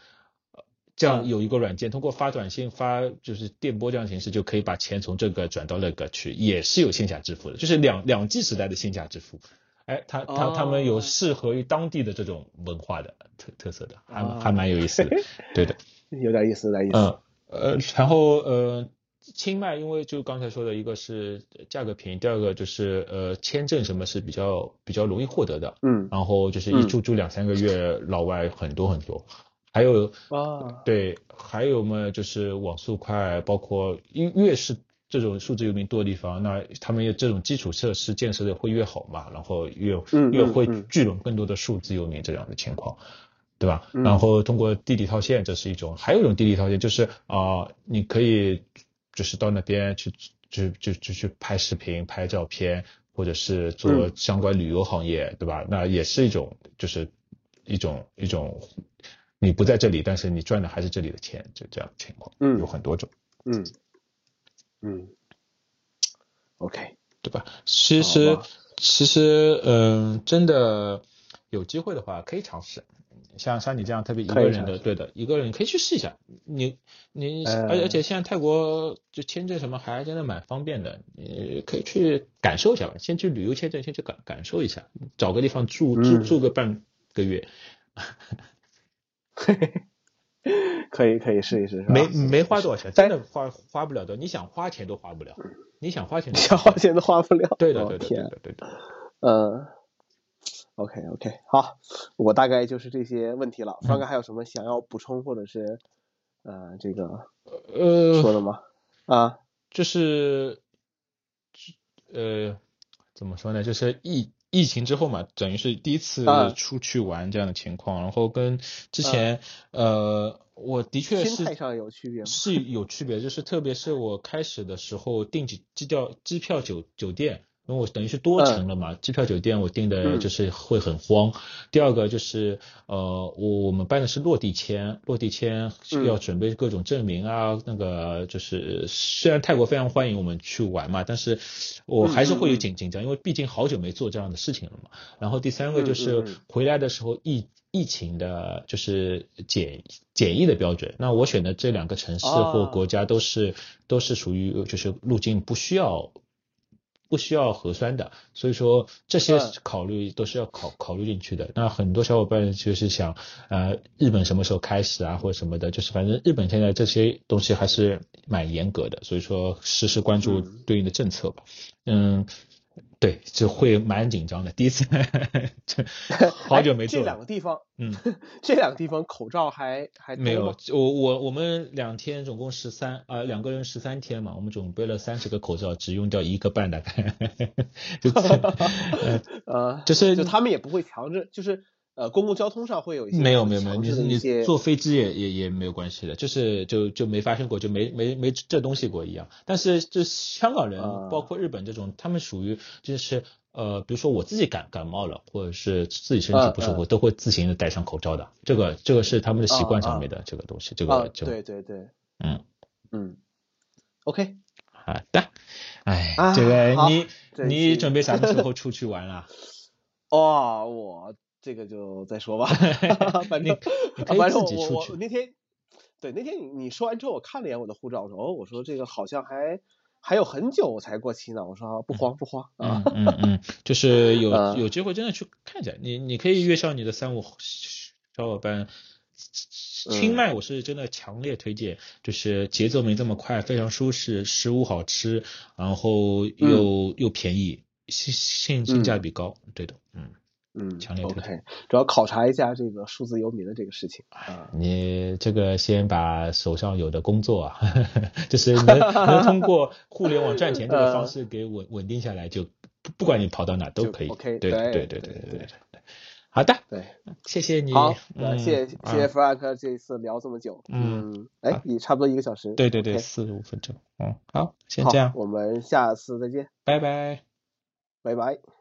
[SPEAKER 2] 呃这样
[SPEAKER 1] 嗯
[SPEAKER 2] 有一个软件，通过发短信发就是电波这样的形式，就可以把钱从这个转到那个去，也是有线下支付的，就是两两 G 时代的线下支付。哎，他他他们有
[SPEAKER 1] 哦
[SPEAKER 2] 适合于当地的这种文化的特特色的，还
[SPEAKER 1] 哦。
[SPEAKER 2] 还蛮有意思的，对的。
[SPEAKER 1] 有点意思，有点意思。
[SPEAKER 2] 嗯，呃，然后呃，清迈因为就刚才说的一个是价格便宜，第二个就是呃签证什么是比较比较容易获得的，
[SPEAKER 1] 嗯。
[SPEAKER 2] 然后就是一
[SPEAKER 1] 嗯。
[SPEAKER 2] 住住两三个月，老外很多很多，还有
[SPEAKER 1] 啊，
[SPEAKER 2] 对，还有嘛就是网速快，包括越越是这种数字游民多的地方，那他们这种基础设施建设的会越好嘛，然后越
[SPEAKER 1] 嗯
[SPEAKER 2] 越会聚拢更多的数字游民这样的情况。对吧？
[SPEAKER 1] 嗯
[SPEAKER 2] 然后通过地理套现，这是一种；还有一种地理套现就是啊、你可以就是到那边去，就就就去拍视频、拍照片，或者是做
[SPEAKER 1] 嗯
[SPEAKER 2] 相关旅游行业，对吧？那也是一种，就是一种一种，你不在这里，但是你赚的还是这里的钱，就这样的情况，
[SPEAKER 1] 嗯
[SPEAKER 2] 有很多种，
[SPEAKER 1] 嗯嗯，OK，
[SPEAKER 2] 对吧？其实其实，嗯、真的有机会的话，可以尝试。像像你这样特别一个人的，对的，一个人你可以去试一下。你你，
[SPEAKER 1] 呃
[SPEAKER 2] 而而且现在泰国就签证什么还真的蛮方便的，你可以去感受一下吧。先去旅游签证，先去感感受一下，找个地方住住
[SPEAKER 1] 嗯
[SPEAKER 2] 住个半个月，
[SPEAKER 1] 可以可以试一试，
[SPEAKER 2] 没没花多少钱，真的花花不了多。你想花钱都花不了，你想花钱
[SPEAKER 1] 想花钱都花不了。
[SPEAKER 2] 对的对的对的对的。
[SPEAKER 1] 嗯，OK OK，好，我大概就是这些问题了。
[SPEAKER 2] 嗯
[SPEAKER 1] 方哥还有什么想要补充或者是呃这个
[SPEAKER 2] 呃，
[SPEAKER 1] 说的吗？啊，
[SPEAKER 2] 就是，呃，怎么说呢？就是疫疫情之后嘛，等于是第一次
[SPEAKER 1] 啊
[SPEAKER 2] 出去玩这样的情况，然后跟之前，呃，我的确是
[SPEAKER 1] 心态上有区别吗？
[SPEAKER 2] 是有区别，就是特别是我开始的时候订机机票、机票、酒酒店，因为我等于是多层了嘛，机票、酒店我订的
[SPEAKER 1] 嗯
[SPEAKER 2] 就是会很慌。第二个就是呃，我我们办的是落地签，落地签
[SPEAKER 1] 嗯
[SPEAKER 2] 要准备各种证明啊，那个就是虽然泰国非常欢迎我们去玩嘛，但是我还是会有紧紧张，因为毕竟好久没做这样的事情了嘛。然后第三个就
[SPEAKER 1] 嗯
[SPEAKER 2] 是回来的时候疫疫情的，就是检检疫的标准。那我选的这两个城市或
[SPEAKER 1] 啊
[SPEAKER 2] 国家都是、都是属于就是入境不需要不需要核酸的，所以说这些
[SPEAKER 1] 嗯
[SPEAKER 2] 考虑都是要考考虑进去的。那很多小伙伴就是想，呃，日本什么时候开始啊，或者什么的，就是反正日本现在这些东西还是蛮严格的，所以说实时关注
[SPEAKER 1] 嗯
[SPEAKER 2] 对应的政策吧。嗯。对，就会蛮紧张的。第一次，这 好久没
[SPEAKER 1] 哎这。两个地方，
[SPEAKER 2] 嗯，
[SPEAKER 1] 这两个地方口罩还还
[SPEAKER 2] 没有，我我我们两天总共十三啊，两个人十三天嘛，我们准备了三十个口罩，只用掉一个半大概，就是
[SPEAKER 1] 呃，
[SPEAKER 2] 就是
[SPEAKER 1] 就他们也不会强制，就是呃公共交通上会有一些
[SPEAKER 2] 没有没有没有，
[SPEAKER 1] 强
[SPEAKER 2] 你你坐飞机也也也没有关系的，就是就就没发生过，就没没没这东西过一样。但是就香港人，
[SPEAKER 1] 啊
[SPEAKER 2] 包括日本这种，他们属于就是呃，比如说我自己感感冒了，或者是自己身体不舒服，
[SPEAKER 1] 嗯嗯
[SPEAKER 2] 都会自行的戴上口罩的。这个这个是他们的习惯上面的这个东西，这
[SPEAKER 1] 啊
[SPEAKER 2] 个，就
[SPEAKER 1] 对对对，
[SPEAKER 2] 嗯
[SPEAKER 1] 嗯，OK，
[SPEAKER 2] 好的。哎
[SPEAKER 1] 啊，
[SPEAKER 2] 这个
[SPEAKER 1] 好
[SPEAKER 2] 你你准备啥时候出去玩啊？
[SPEAKER 1] 哦，我这个就再说吧，反
[SPEAKER 2] 你
[SPEAKER 1] 正反正我我我那天对那天你你说完之后，我看了一眼我的护照，我说哦，我说这个好像还还有很久才过期呢。我说不慌不慌啊。
[SPEAKER 2] 嗯嗯嗯，就是 有
[SPEAKER 1] 嗯
[SPEAKER 2] 有机会真的去看一下，你你可以约上你的三五小伙伴。清迈我是真的强烈推荐，就是节奏没这么快，非常舒适，食物好吃，然后又、又便宜，性性性价比高，对的，嗯。
[SPEAKER 1] 嗯
[SPEAKER 2] 强烈推荐。
[SPEAKER 1] 主要考察一下这个数字游民的这个事情啊。
[SPEAKER 2] 你这个先把手上有的工作啊哈哈哈就是能能通过互联网赚钱这个方式 给稳稳定下来就不管你跑到哪都可以
[SPEAKER 1] OK，
[SPEAKER 2] 对
[SPEAKER 1] 对
[SPEAKER 2] 对对
[SPEAKER 1] 对对
[SPEAKER 2] 好的
[SPEAKER 1] 对
[SPEAKER 2] 谢谢你
[SPEAKER 1] 好谢谢谢谢弗拉克这一次聊这么久
[SPEAKER 2] 嗯
[SPEAKER 1] 哎也差不多一个小时
[SPEAKER 2] 对对对四十五分钟嗯好先这样
[SPEAKER 1] 我们下次再见
[SPEAKER 2] 拜拜。
[SPEAKER 1] 拜拜。